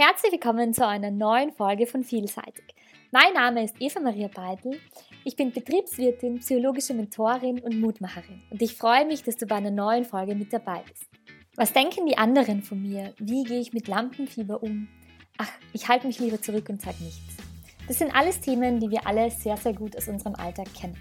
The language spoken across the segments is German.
Herzlich willkommen zu einer neuen Folge von Vielseitig. Mein Name ist Eva Maria Beitel. Ich bin Betriebswirtin, psychologische Mentorin und Mutmacherin und ich freue mich, dass du bei einer neuen Folge mit dabei bist. Was denken die anderen von mir? Wie gehe ich mit Lampenfieber um? Ach, ich halte mich lieber zurück und sage nichts. Das sind alles Themen, die wir alle sehr, sehr gut aus unserem Alltag kennen.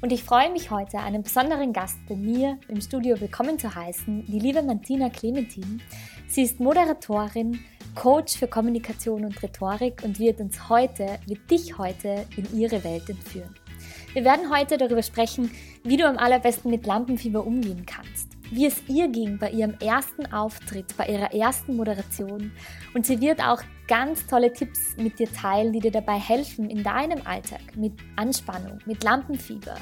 Und ich freue mich heute, einen besonderen Gast bei mir im Studio willkommen zu heißen, die liebe Martina Clementin. Sie ist Moderatorin, Coach für Kommunikation und Rhetorik und wird uns heute, wird dich heute in ihre Welt entführen. Wir werden heute darüber sprechen, wie du am allerbesten mit Lampenfieber umgehen kannst, wie es ihr ging bei ihrem ersten Auftritt, bei ihrer ersten Moderation und sie wird auch ganz tolle Tipps mit dir teilen, die dir dabei helfen, in deinem Alltag mit Anspannung, mit Lampenfieber,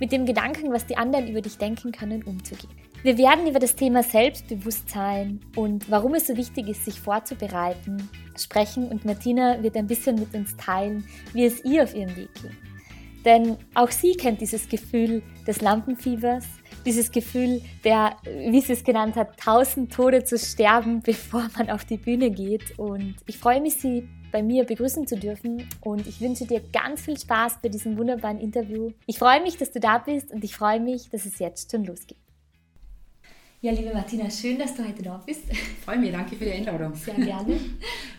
mit dem Gedanken, was die anderen über dich denken können, umzugehen. Wir werden über das Thema Selbstbewusstsein und warum es so wichtig ist, sich vorzubereiten, sprechen und Martina wird ein bisschen mit uns teilen, wie es ihr auf ihrem Weg ging. Denn auch sie kennt dieses Gefühl des Lampenfiebers, dieses Gefühl der, wie sie es genannt hat, tausend Tode zu sterben, bevor man auf die Bühne geht. Und ich freue mich, sie bei mir begrüßen zu dürfen und ich wünsche dir ganz viel Spaß bei diesem wunderbaren Interview. Ich freue mich, dass du da bist und ich freue mich, dass es jetzt schon losgeht. Ja, liebe Martina, schön, dass du heute da bist. Freue mich, danke für die Einladung. Sehr gerne.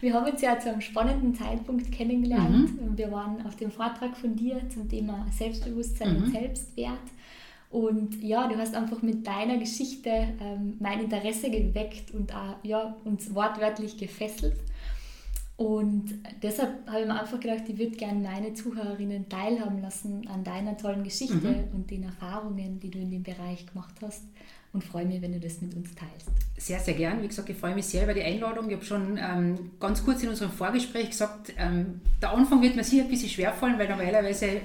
Wir haben uns ja zu einem spannenden Zeitpunkt kennengelernt. Mhm. Wir waren auf dem Vortrag von dir zum Thema Selbstbewusstsein mhm. und Selbstwert. Und ja, du hast einfach mit deiner Geschichte ähm, mein Interesse geweckt und auch, ja, uns wortwörtlich gefesselt. Und deshalb habe ich mir einfach gedacht, ich würde gerne meine Zuhörerinnen teilhaben lassen an deiner tollen Geschichte mhm. und den Erfahrungen, die du in dem Bereich gemacht hast und freue mich, wenn du das mit uns teilst. Sehr, sehr gern. Wie gesagt, ich freue mich sehr über die Einladung. Ich habe schon ähm, ganz kurz in unserem Vorgespräch gesagt, ähm, der Anfang wird mir sicher ein bisschen schwerfallen, weil normalerweise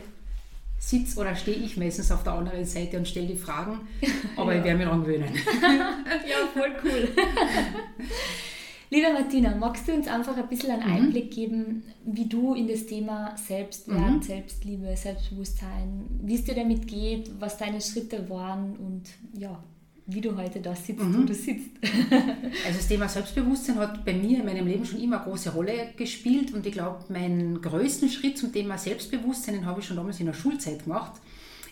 sitze oder stehe ich meistens auf der anderen Seite und stelle die Fragen, aber ja. ich werde mich daran gewöhnen. ja, voll cool. Liebe Martina, magst du uns einfach ein bisschen einen mhm. Einblick geben, wie du in das Thema Selbstwert, mhm. Selbstliebe, Selbstbewusstsein, wie es dir damit geht, was deine Schritte waren und ja, wie du heute da sitzt, mhm. wo du sitzt. also das Thema Selbstbewusstsein hat bei mir in meinem Leben schon immer eine große Rolle gespielt und ich glaube, meinen größten Schritt zum Thema Selbstbewusstsein habe ich schon damals in der Schulzeit gemacht.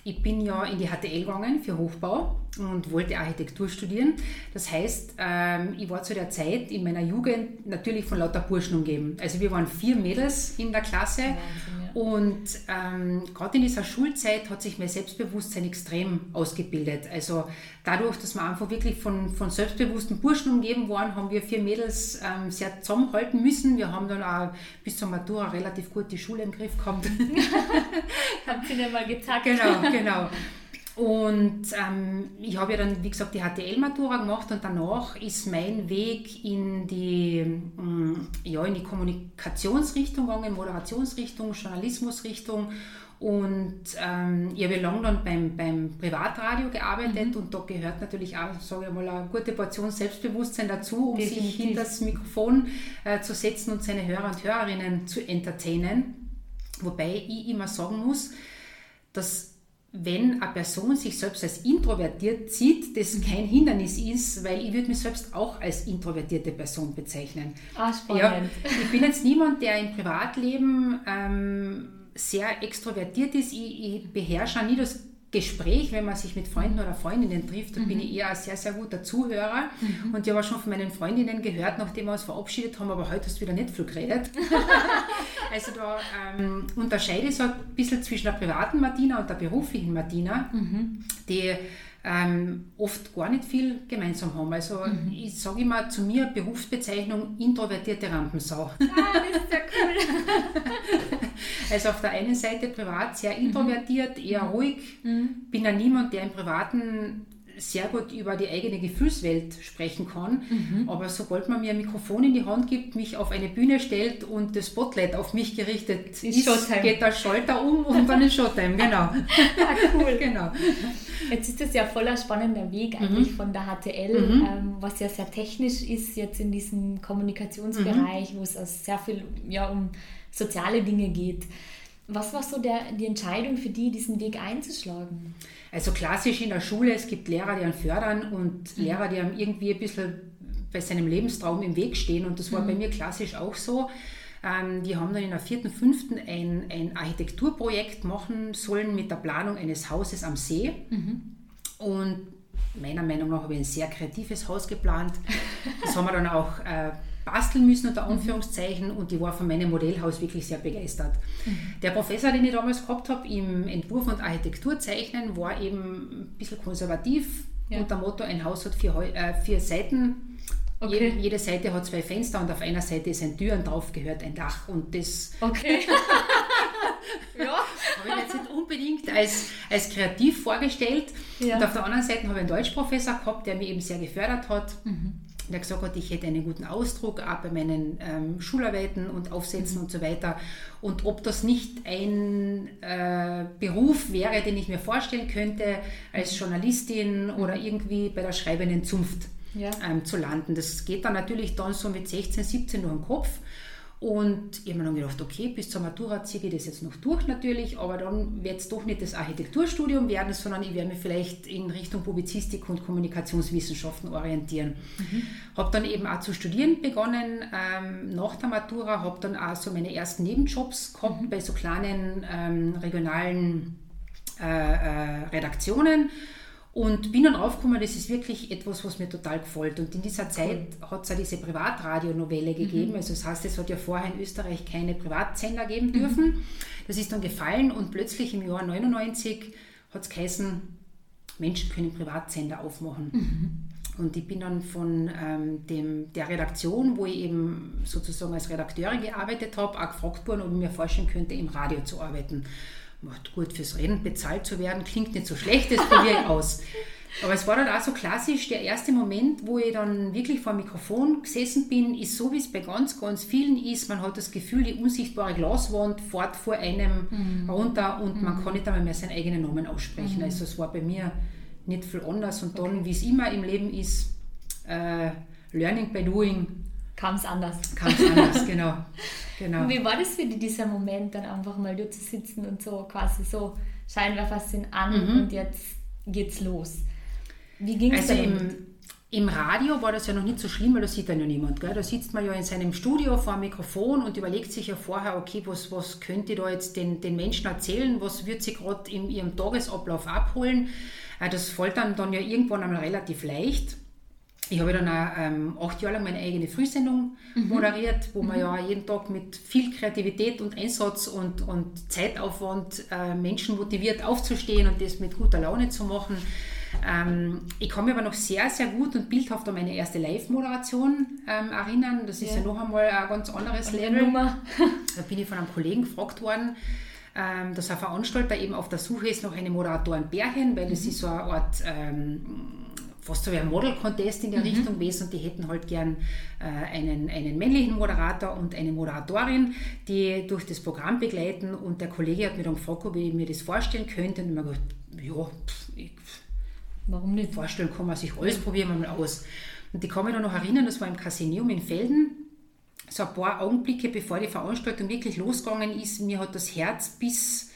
Ich bin ja in die HTL gegangen für Hochbau und wollte Architektur studieren. Das heißt, ähm, ich war zu der Zeit in meiner Jugend natürlich von lauter Burschen umgeben. Also wir waren vier Mädels in der Klasse Wahnsinn. Und ähm, gerade in dieser Schulzeit hat sich mein Selbstbewusstsein extrem ausgebildet. Also dadurch, dass wir einfach wirklich von, von selbstbewussten Burschen umgeben waren, haben wir vier Mädels ähm, sehr zusammenhalten müssen. Wir haben dann auch bis zur Matura relativ gut die Schule im Griff gehabt. Habt sie nicht mal gezackt. Genau, genau. Und ähm, ich habe ja dann, wie gesagt, die HTL-Matura gemacht und danach ist mein Weg in die, ähm, ja, in die Kommunikationsrichtung gegangen, Moderationsrichtung, Journalismusrichtung. Und ähm, ich habe lange dann beim, beim Privatradio gearbeitet mhm. und da gehört natürlich auch, sage ich mal, eine gute Portion Selbstbewusstsein dazu, um Definitiv. sich hinter das Mikrofon äh, zu setzen und seine Hörer und Hörerinnen zu entertainen. Wobei ich immer sagen muss, dass wenn eine Person sich selbst als introvertiert sieht, das kein Hindernis ist, weil ich würde mich selbst auch als introvertierte Person bezeichnen. Ah, spannend. Ja, ich bin jetzt niemand, der im Privatleben ähm, sehr extrovertiert ist. Ich, ich beherrsche nie das Gespräch, wenn man sich mit Freunden oder Freundinnen trifft, dann mhm. bin ich eher ein sehr, sehr guter Zuhörer. Mhm. Und ich habe auch schon von meinen Freundinnen gehört, nachdem wir uns verabschiedet haben, aber heute hast du wieder nicht viel geredet. also da ähm, unterscheide ich so ein bisschen zwischen der privaten Martina und der beruflichen Martina, mhm. die ähm, oft gar nicht viel gemeinsam haben. Also mhm. ich sage immer zu mir Berufsbezeichnung introvertierte Rampensau. Ah, das ist ja cool. also auf der einen Seite privat sehr introvertiert, eher mhm. ruhig, mhm. bin ja niemand, der im Privaten sehr gut über die eigene Gefühlswelt sprechen kann. Mhm. Aber sobald man mir ein Mikrofon in die Hand gibt, mich auf eine Bühne stellt und das Spotlight auf mich gerichtet ist, ist geht der Schalter um und dann ist Showtime, genau. ah, cool. genau. Jetzt ist das ja voller spannender Weg eigentlich mhm. von der HTL, mhm. ähm, was ja sehr technisch ist jetzt in diesem Kommunikationsbereich, mhm. wo es also sehr viel ja, um soziale Dinge geht. Was war so der, die Entscheidung für die, diesen Weg einzuschlagen? Also klassisch in der Schule, es gibt Lehrer, die einen fördern und mhm. Lehrer, die einem irgendwie ein bisschen bei seinem Lebenstraum im Weg stehen. Und das war mhm. bei mir klassisch auch so. Ähm, die haben dann in der vierten, fünften ein, ein Architekturprojekt machen sollen mit der Planung eines Hauses am See. Mhm. Und meiner Meinung nach habe ich ein sehr kreatives Haus geplant. Das haben wir dann auch äh, basteln müssen, unter. Anführungszeichen, und die war von meinem Modellhaus wirklich sehr begeistert. Mhm. Der Professor, den ich damals gehabt habe im Entwurf und Architekturzeichnen, war eben ein bisschen konservativ ja. unter Motto, ein Haus hat vier, äh, vier Seiten. Okay. Jede, jede, Seite hat zwei Fenster und auf einer Seite ist ein Tür und drauf gehört ein Dach. Und das okay. ja. habe ich jetzt nicht unbedingt als, als kreativ vorgestellt. Ja. Und auf der anderen Seite habe ich einen Deutschprofessor gehabt, der mich eben sehr gefördert hat. Mhm der gesagt hat, ich hätte einen guten Ausdruck auch bei meinen ähm, Schularbeiten und Aufsätzen mhm. und so weiter. Und ob das nicht ein äh, Beruf wäre, den ich mir vorstellen könnte, als mhm. Journalistin mhm. oder irgendwie bei der schreibenden Zunft ja. ähm, zu landen. Das geht dann natürlich dann so mit 16, 17 durch den Kopf. Und ich habe mir dann gedacht, okay, bis zur Matura ziehe ich das jetzt noch durch natürlich, aber dann wird es doch nicht das Architekturstudium werden, sondern ich werde mich vielleicht in Richtung Publizistik und Kommunikationswissenschaften orientieren. Mhm. Habe dann eben auch zu studieren begonnen ähm, nach der Matura, habe dann auch so meine ersten Nebenjobs gehabt mhm. bei so kleinen ähm, regionalen äh, äh, Redaktionen und bin dann draufgekommen, das ist wirklich etwas, was mir total gefällt. Und in dieser Zeit cool. hat es ja diese Privatradionovelle gegeben. Mhm. Also das heißt, es hat ja vorher in Österreich keine Privatsender geben dürfen. Mhm. Das ist dann gefallen und plötzlich im Jahr 99 hat es geheißen, Menschen können Privatsender aufmachen. Mhm. Und ich bin dann von ähm, dem, der Redaktion, wo ich eben sozusagen als Redakteurin gearbeitet habe, auch gefragt worden, ob ich mir vorstellen könnte, im Radio zu arbeiten macht gut fürs Reden bezahlt zu werden, klingt nicht so schlecht, das probiere ich aus. Aber es war dann auch so klassisch, der erste Moment, wo ich dann wirklich vor dem Mikrofon gesessen bin, ist so, wie es bei ganz, ganz vielen ist. Man hat das Gefühl, die unsichtbare Glaswand fährt vor einem mhm. runter und mhm. man kann nicht einmal mehr seinen eigenen Namen aussprechen. Mhm. Also es war bei mir nicht viel anders. Und dann, wie es immer im Leben ist, äh, Learning by Doing. Kam es anders. Kam es anders, genau. Genau. Und wie war das für dich, dieser Moment, dann einfach mal da zu sitzen und so quasi so, Scheinwerfer sind an mhm. und jetzt geht's los? Wie ging es also im, im Radio war das ja noch nicht so schlimm, weil da sieht dann ja niemand. Gell? Da sitzt man ja in seinem Studio vor dem Mikrofon und überlegt sich ja vorher, okay, was, was könnte da jetzt den, den Menschen erzählen, was wird sie gerade in ihrem Tagesablauf abholen. Äh, das fällt dann, dann ja irgendwann einmal relativ leicht ich habe dann auch ähm, acht Jahre lang meine eigene Frühsendung mhm. moderiert, wo mhm. man ja jeden Tag mit viel Kreativität und Einsatz und, und Zeitaufwand äh, Menschen motiviert aufzustehen und das mit guter Laune zu machen. Ähm, ich kann mich aber noch sehr, sehr gut und bildhaft an meine erste Live-Moderation ähm, erinnern. Das ist ja. ja. noch einmal ein ganz anderes Level. da bin ich von einem Kollegen gefragt worden, ähm, dass ein Veranstalter eben auf der Suche ist nach einem Moderatorenbärchen, weil das mhm. ist so eine Art ähm, fast so wie ein Model-Contest in der mhm. Richtung gewesen und die hätten halt gern äh, einen, einen männlichen Moderator und eine Moderatorin, die durch das Programm begleiten und der Kollege hat mir dann gefragt, ob ich mir das vorstellen könnte und ich habe gedacht, ja, pff, ich, warum nicht? Vorstellen kann man sich alles, probieren wir mal aus. Und ich kann mich dann noch erinnern, das war im Casinium in Felden, so ein paar Augenblicke bevor die Veranstaltung wirklich losgegangen ist, mir hat das Herz bis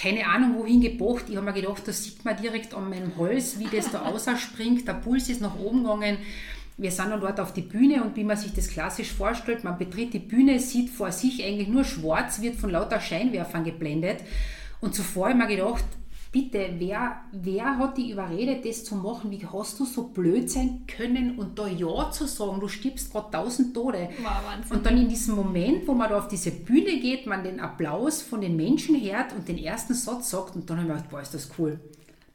keine Ahnung wohin gebocht. Ich habe mir gedacht, das sieht man direkt an meinem Hals, wie das da ausspringt. Der Puls ist nach oben gegangen. Wir sind dann dort auf die Bühne und wie man sich das klassisch vorstellt, man betritt die Bühne, sieht vor sich eigentlich nur schwarz, wird von lauter Scheinwerfern geblendet. Und zuvor habe ich mir gedacht, bitte, wer, wer hat dich überredet, das zu machen? Wie hast du so blöd sein können und da Ja zu sagen? Du stirbst gerade tausend Tode. Wow, und dann in diesem Moment, wo man da auf diese Bühne geht, man den Applaus von den Menschen hört und den ersten Satz sagt und dann habe ich gedacht, boah, ist das cool.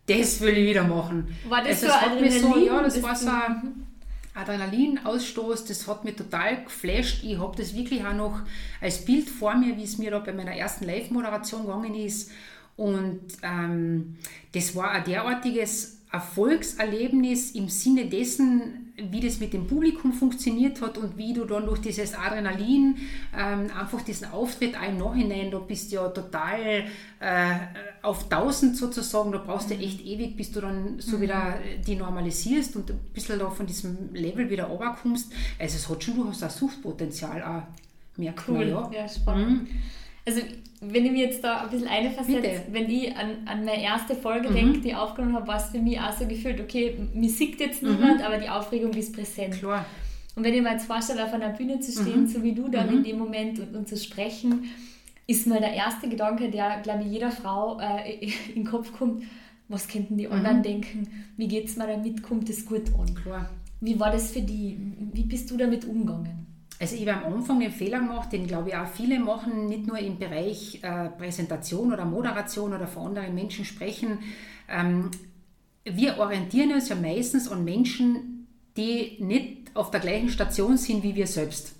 Das will ich wieder machen. War das, also, das so hat so, Ja, das war so ein Adrenalinausstoß, das hat mich total geflasht. Ich habe das wirklich auch noch als Bild vor mir, wie es mir da bei meiner ersten Live-Moderation gegangen ist. Und ähm, das war ein derartiges Erfolgserlebnis im Sinne dessen, wie das mit dem Publikum funktioniert hat und wie du dann durch dieses Adrenalin ähm, einfach diesen Auftritt im Nachhinein, da bist du ja total äh, auf 1000 sozusagen, da brauchst du echt ewig, bis du dann so mhm. wieder die normalisierst und ein bisschen da von diesem Level wieder runterkommst. Also es hat schon durchaus ein Suchtpotenzial auch, merkt cool. ja. ja spannend. Mhm. Also wenn ich mir jetzt da ein bisschen einversetze, wenn ich an, an meine erste Folge mhm. denke, die ich aufgenommen habe, war es für mich auch so gefühlt, okay, mir sieht jetzt mhm. niemand, mhm. aber die Aufregung ist präsent. Klar. Und wenn ich mir jetzt vorstelle, auf einer Bühne zu stehen, mhm. so wie du dann mhm. in dem Moment und, und, zu sprechen, ist mal der erste Gedanke, der, glaube ich, jeder Frau äh, in den Kopf kommt, was könnten die anderen mhm. denken, wie geht es mir damit, kommt es gut an? Klar. Wie war das für die? Wie bist du damit umgegangen? Also ich habe am Anfang den Fehler gemacht, den glaube ich auch viele machen, nicht nur im Bereich äh, Präsentation oder Moderation oder vor anderen Menschen sprechen. Ähm, wir orientieren uns ja meistens an Menschen, die nicht auf der gleichen Station sind wie wir selbst.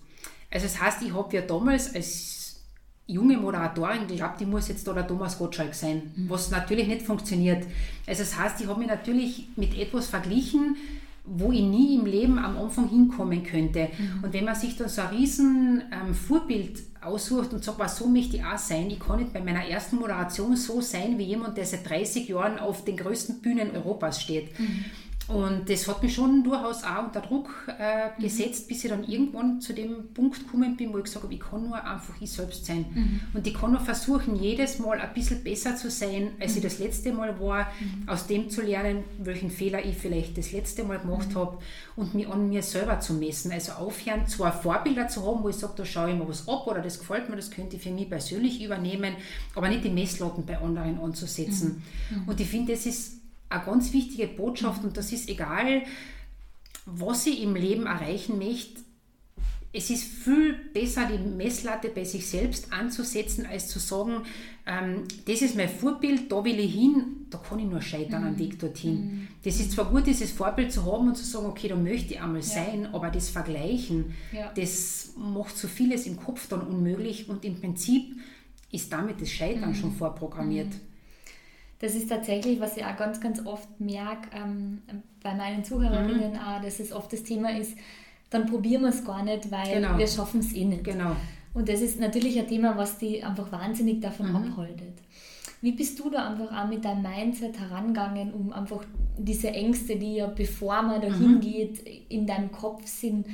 Also das heißt, ich habe ja damals als junge Moderatorin geglaubt, ich muss jetzt da der Thomas Gottschalk sein, mhm. was natürlich nicht funktioniert. Also das heißt, ich habe mich natürlich mit etwas verglichen, wo ich nie im Leben am Anfang hinkommen könnte. Mhm. Und wenn man sich dann so ein riesen ähm, Vorbild aussucht und sagt, was so möchte ich auch sein, ich kann nicht bei meiner ersten Moderation so sein wie jemand, der seit 30 Jahren auf den größten Bühnen Europas steht. Mhm. Und das hat mich schon durchaus auch unter Druck äh, mhm. gesetzt, bis ich dann irgendwann zu dem Punkt gekommen bin, wo ich gesagt habe, ich kann nur einfach ich selbst sein. Mhm. Und ich kann nur versuchen, jedes Mal ein bisschen besser zu sein, als mhm. ich das letzte Mal war, mhm. aus dem zu lernen, welchen Fehler ich vielleicht das letzte Mal gemacht mhm. habe und mich an mir selber zu messen. Also aufhören, zwar Vorbilder zu haben, wo ich sage, da schaue ich mir was ab oder das gefällt mir, das könnte ich für mich persönlich übernehmen, aber nicht die Messlatten bei anderen anzusetzen. Mhm. Und ich finde, das ist eine ganz wichtige Botschaft und das ist egal, was ich im Leben erreichen möchte. Es ist viel besser, die Messlatte bei sich selbst anzusetzen, als zu sagen, ähm, das ist mein Vorbild, da will ich hin, da kann ich nur scheitern mhm. am Weg dorthin. Mhm. Das ist zwar gut, dieses Vorbild zu haben und zu sagen, okay, da möchte ich einmal ja. sein, aber das Vergleichen, ja. das macht so vieles im Kopf dann unmöglich und im Prinzip ist damit das Scheitern mhm. schon vorprogrammiert. Mhm das ist tatsächlich, was ich auch ganz, ganz oft merke ähm, bei meinen Zuhörerinnen, mhm. auch, dass es oft das Thema ist, dann probieren wir es gar nicht, weil genau. wir schaffen es eh nicht. Genau. Und das ist natürlich ein Thema, was die einfach wahnsinnig davon mhm. abhaltet. Wie bist du da einfach auch mit deinem Mindset herangegangen, um einfach diese Ängste, die ja bevor man dahin mhm. geht, in deinem Kopf sind,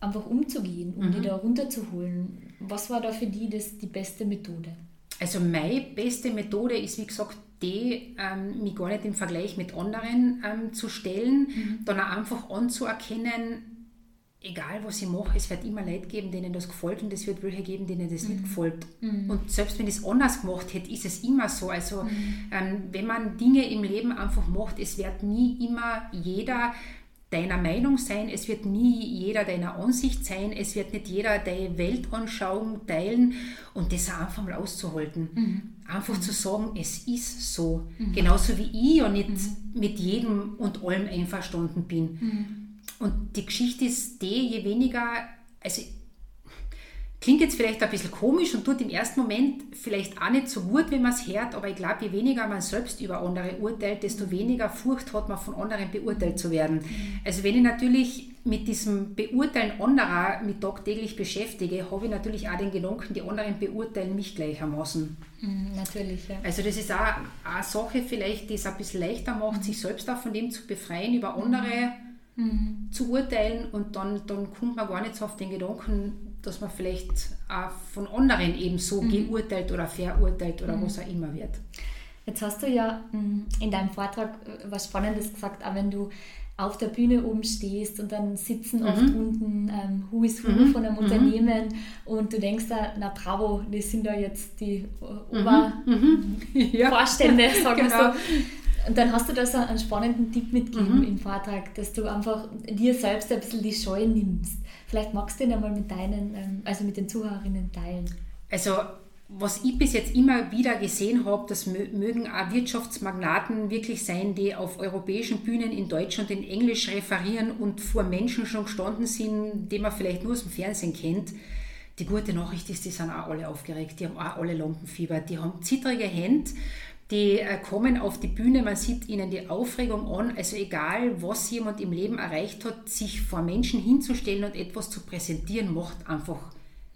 einfach umzugehen, um mhm. die da runterzuholen? Was war da für die das, die beste Methode? Also meine beste Methode ist, wie gesagt, die, ähm, mich gar nicht im Vergleich mit anderen ähm, zu stellen, mhm. dann auch einfach anzuerkennen, egal was ich mache, es wird immer Leute geben, denen das gefällt und es wird welche geben, denen das mhm. nicht gefällt. Mhm. Und selbst wenn ich es anders gemacht hätte, ist es immer so. Also mhm. ähm, wenn man Dinge im Leben einfach macht, es wird nie immer jeder deiner Meinung sein, es wird nie jeder deiner Ansicht sein, es wird nicht jeder deine Weltanschauung teilen und das einfach mal auszuhalten. Mhm. Einfach mhm. zu sagen, es ist so. Mhm. Genauso wie ich ja nicht mhm. mit jedem und allem einverstanden bin. Mhm. Und die Geschichte ist die, je weniger, also Klingt jetzt vielleicht ein bisschen komisch und tut im ersten Moment vielleicht auch nicht so gut, wenn man es hört, aber ich glaube, je weniger man selbst über andere urteilt, desto weniger Furcht hat man von anderen beurteilt zu werden. Mhm. Also wenn ich natürlich mit diesem Beurteilen anderer mit tagtäglich beschäftige, habe ich natürlich auch den Gedanken, die anderen beurteilen mich gleichermaßen. Mhm, natürlich, ja. Also das ist auch eine Sache vielleicht, die es ein bisschen leichter macht, mhm. sich selbst auch von dem zu befreien, über andere mhm. zu urteilen und dann, dann kommt man gar nicht so auf den Gedanken, dass man vielleicht auch von anderen eben so mhm. geurteilt oder verurteilt oder mhm. was auch immer wird. Jetzt hast du ja mm, in deinem Vortrag äh, was Spannendes gesagt, auch wenn du auf der Bühne oben stehst und dann sitzen mhm. oft unten ähm, Who is Who mhm. von einem mhm. Unternehmen und du denkst da, na bravo, das sind da jetzt die äh, Obervorstände, mhm. sagen wir genau. so. Und dann hast du da so einen spannenden Tipp mitgegeben im Vortrag, dass du einfach dir selbst ein bisschen die Scheu nimmst. Vielleicht magst du den einmal mit deinen, ähm, also mit den Zuhörerinnen teilen. Also was ich bis jetzt immer wieder gesehen habe, das mögen auch Wirtschaftsmagnaten wirklich sein, die auf europäischen Bühnen in Deutsch und in Englisch referieren und vor Menschen schon gestanden sind, die man vielleicht nur aus dem Fernsehen kennt. Die gute Nachricht ist, die sind auch alle aufgeregt, die haben auch alle Lampenfieber, die haben zittrige Hände die äh, kommen auf die Bühne, man sieht ihnen die Aufregung an. Also egal, was jemand im Leben erreicht hat, sich vor Menschen hinzustellen und etwas zu präsentieren, macht einfach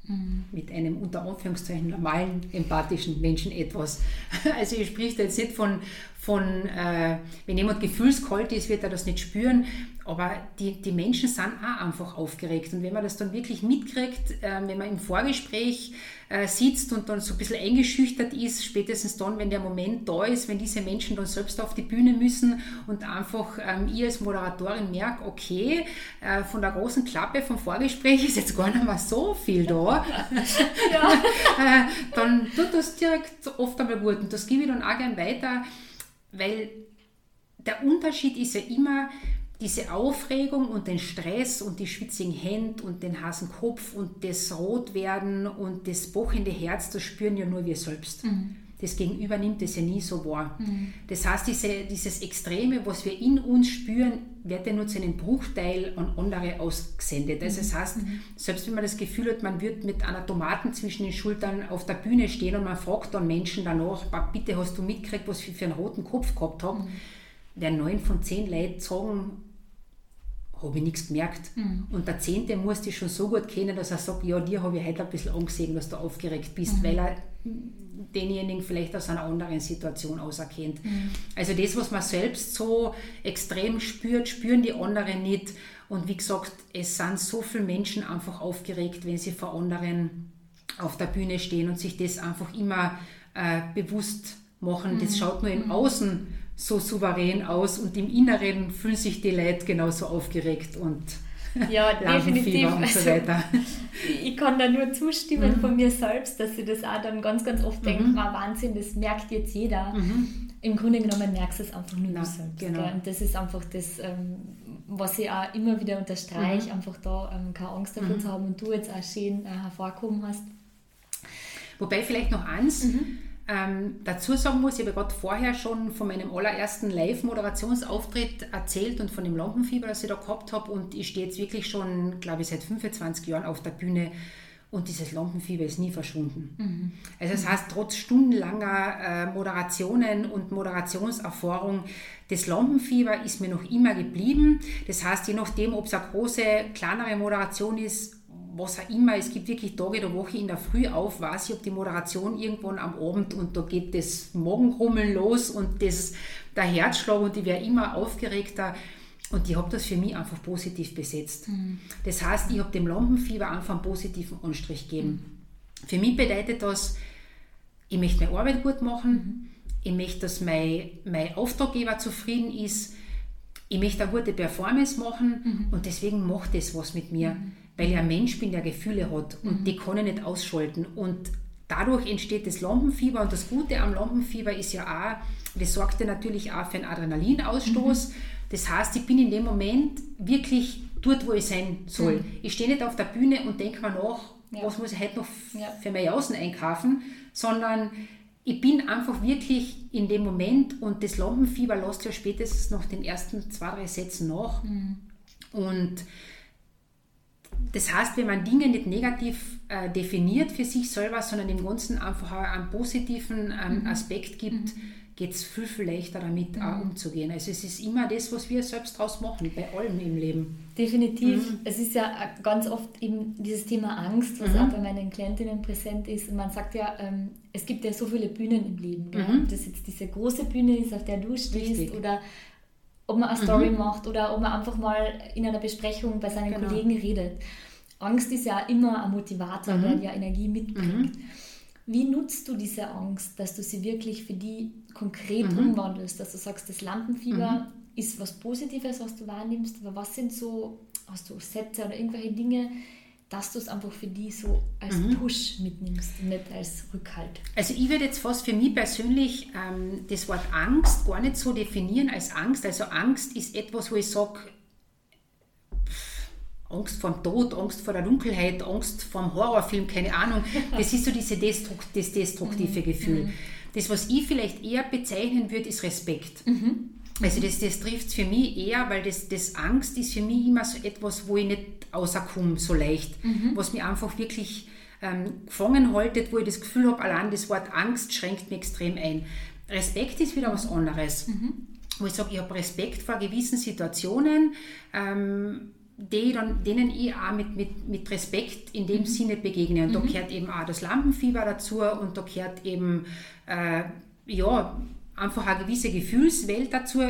mhm. mit einem unter Anführungszeichen normalen, empathischen Menschen etwas. Also ich spreche jetzt nicht von, von äh, wenn jemand gefühlskalt ist, wird er das nicht spüren, aber die, die Menschen sind auch einfach aufgeregt. Und wenn man das dann wirklich mitkriegt, äh, wenn man im Vorgespräch äh, sitzt und dann so ein bisschen eingeschüchtert ist, spätestens dann, wenn der Moment da ist, wenn diese Menschen dann selbst auf die Bühne müssen und einfach ähm, ich als Moderatorin merke, okay, äh, von der großen Klappe vom Vorgespräch ist jetzt gar nicht mehr so viel da, äh, dann tut das direkt oft einmal gut. Und das gebe ich dann auch gern weiter, weil der Unterschied ist ja immer, diese Aufregung und den Stress und die schwitzigen Hände und den heißen Kopf und das Rotwerden und das bochende Herz, das spüren ja nur wir selbst. Mhm. Das Gegenüber nimmt das ja nie so wahr. Mhm. Das heißt, diese, dieses Extreme, was wir in uns spüren, wird ja nur zu einem Bruchteil an andere ausgesendet. Also das heißt, mhm. selbst wenn man das Gefühl hat, man wird mit einer Tomaten zwischen den Schultern auf der Bühne stehen und man fragt dann Menschen danach, bitte hast du mitgekriegt, was ich für einen roten Kopf gehabt habe, mhm werden neun von zehn Leuten sagen, habe ich nichts gemerkt. Mhm. Und der Zehnte muss dich schon so gut kennen, dass er sagt, ja, dir habe ich heute ein bisschen angesehen, dass du aufgeregt bist, mhm. weil er denjenigen vielleicht aus einer anderen Situation auserkennt. Mhm. Also das, was man selbst so extrem spürt, spüren die anderen nicht. Und wie gesagt, es sind so viele Menschen einfach aufgeregt, wenn sie vor anderen auf der Bühne stehen und sich das einfach immer äh, bewusst machen. Das mhm. schaut nur im mhm. Außen so souverän aus und im Inneren fühlen sich die Leute genauso aufgeregt und ja, definitiv. und so weiter. Also, ich kann da nur zustimmen mhm. von mir selbst, dass ich das auch dann ganz, ganz oft mhm. denke, wow, Wahnsinn, das merkt jetzt jeder. Mhm. Im Grunde genommen merkst du es einfach nur du selbst. Genau. Und das ist einfach das, ähm, was ich auch immer wieder unterstreiche, mhm. einfach da ähm, keine Angst davor mhm. zu haben und du jetzt auch schön äh, hervorgekommen hast. Wobei vielleicht noch eins, mhm. Ähm, dazu sagen muss, ich habe gerade vorher schon von meinem allerersten Live-Moderationsauftritt erzählt und von dem Lampenfieber, das ich da gehabt habe. Und ich stehe jetzt wirklich schon, glaube ich, seit 25 Jahren auf der Bühne und dieses Lampenfieber ist nie verschwunden. Mhm. Also das heißt, trotz stundenlanger äh, Moderationen und Moderationserfahrung, das Lampenfieber ist mir noch immer geblieben. Das heißt, je nachdem, ob es eine große, kleinere Moderation ist, was auch immer, es gibt wirklich Tage der Woche in der Früh auf, weiß ich, ob die Moderation irgendwann am Abend und da geht das Morgenrummeln los und das, der Herzschlag und ich wäre immer aufgeregter. Und ich habe das für mich einfach positiv besetzt. Mhm. Das heißt, ich habe dem Lampenfieber einfach einen positiven Anstrich gegeben. Mhm. Für mich bedeutet das, ich möchte meine Arbeit gut machen, mhm. ich möchte, dass mein, mein Auftraggeber zufrieden ist, ich möchte eine gute Performance machen mhm. und deswegen macht das was mit mir. Mhm weil ich ein Mensch bin, der Gefühle hat und mhm. die kann ich nicht ausschalten. Und dadurch entsteht das Lampenfieber und das Gute am Lampenfieber ist ja auch, das sorgt ja natürlich auch für einen Adrenalinausstoß. Mhm. Das heißt, ich bin in dem Moment wirklich dort, wo ich sein soll. Mhm. Ich stehe nicht auf der Bühne und denke mir nach, ja. was muss ich heute noch ja. für meine Jausen einkaufen, sondern ich bin einfach wirklich in dem Moment und das Lampenfieber lässt ja spätestens nach den ersten zwei, drei Sätzen nach. Mhm. Und das heißt, wenn man Dinge nicht negativ äh, definiert für sich selber, sondern im Ganzen einfach einen positiven ähm, mhm. Aspekt gibt, mhm. geht es viel, viel leichter damit mhm. umzugehen. Also es ist immer das, was wir selbst daraus machen, bei allem im Leben. Definitiv. Mhm. Es ist ja ganz oft eben dieses Thema Angst, was mhm. auch bei meinen Klientinnen präsent ist. Und man sagt ja, ähm, es gibt ja so viele Bühnen im Leben. Mhm. Ob das jetzt diese große Bühne ist, auf der du stehst, Richtig. oder ob man eine Story mhm. macht oder ob man einfach mal in einer Besprechung bei seinen genau. Kollegen redet. Angst ist ja immer ein Motivator, mhm. der ja Energie mitbringt. Mhm. Wie nutzt du diese Angst, dass du sie wirklich für die konkret mhm. umwandelst, dass du sagst, das Lampenfieber mhm. ist was Positives, was du wahrnimmst, aber was sind so, hast du Sätze oder irgendwelche Dinge, dass du es einfach für die so als mhm. Push mitnimmst nicht als Rückhalt. Also ich würde jetzt fast für mich persönlich ähm, das Wort Angst gar nicht so definieren als Angst. Also Angst ist etwas, wo ich sage, Angst vor dem Tod, Angst vor der Dunkelheit, Angst vor dem Horrorfilm, keine Ahnung. Das ist so diese Destrukt, das destruktive mhm. Gefühl. Mhm. Das, was ich vielleicht eher bezeichnen würde, ist Respekt. Mhm. Also das, das trifft es für mich eher, weil das, das Angst ist für mich immer so etwas, wo ich nicht rauskomme so leicht, mhm. was mir einfach wirklich ähm, gefangen haltet, wo ich das Gefühl habe, allein das Wort Angst schränkt mich extrem ein. Respekt ist wieder was anderes. Mhm. Wo ich sage, ich habe Respekt vor gewissen Situationen, ähm, die dann, denen ich auch mit, mit, mit Respekt in dem mhm. Sinne begegne. Und da mhm. gehört eben auch das Lampenfieber dazu und da gehört eben äh, ja, einfach eine gewisse Gefühlswelt dazu,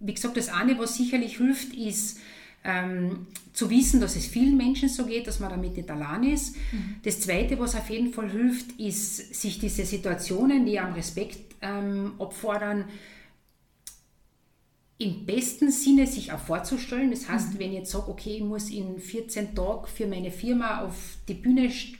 wie gesagt, das eine, was sicherlich hilft, ist ähm, zu wissen, dass es vielen Menschen so geht, dass man damit nicht allein ist. Mhm. Das zweite, was auf jeden Fall hilft, ist, sich diese Situationen, die am Respekt ähm, abfordern, im besten Sinne sich auch vorzustellen. Das heißt, mhm. wenn ich jetzt sage, okay, ich muss in 14 Tagen für meine Firma auf die Bühne stehen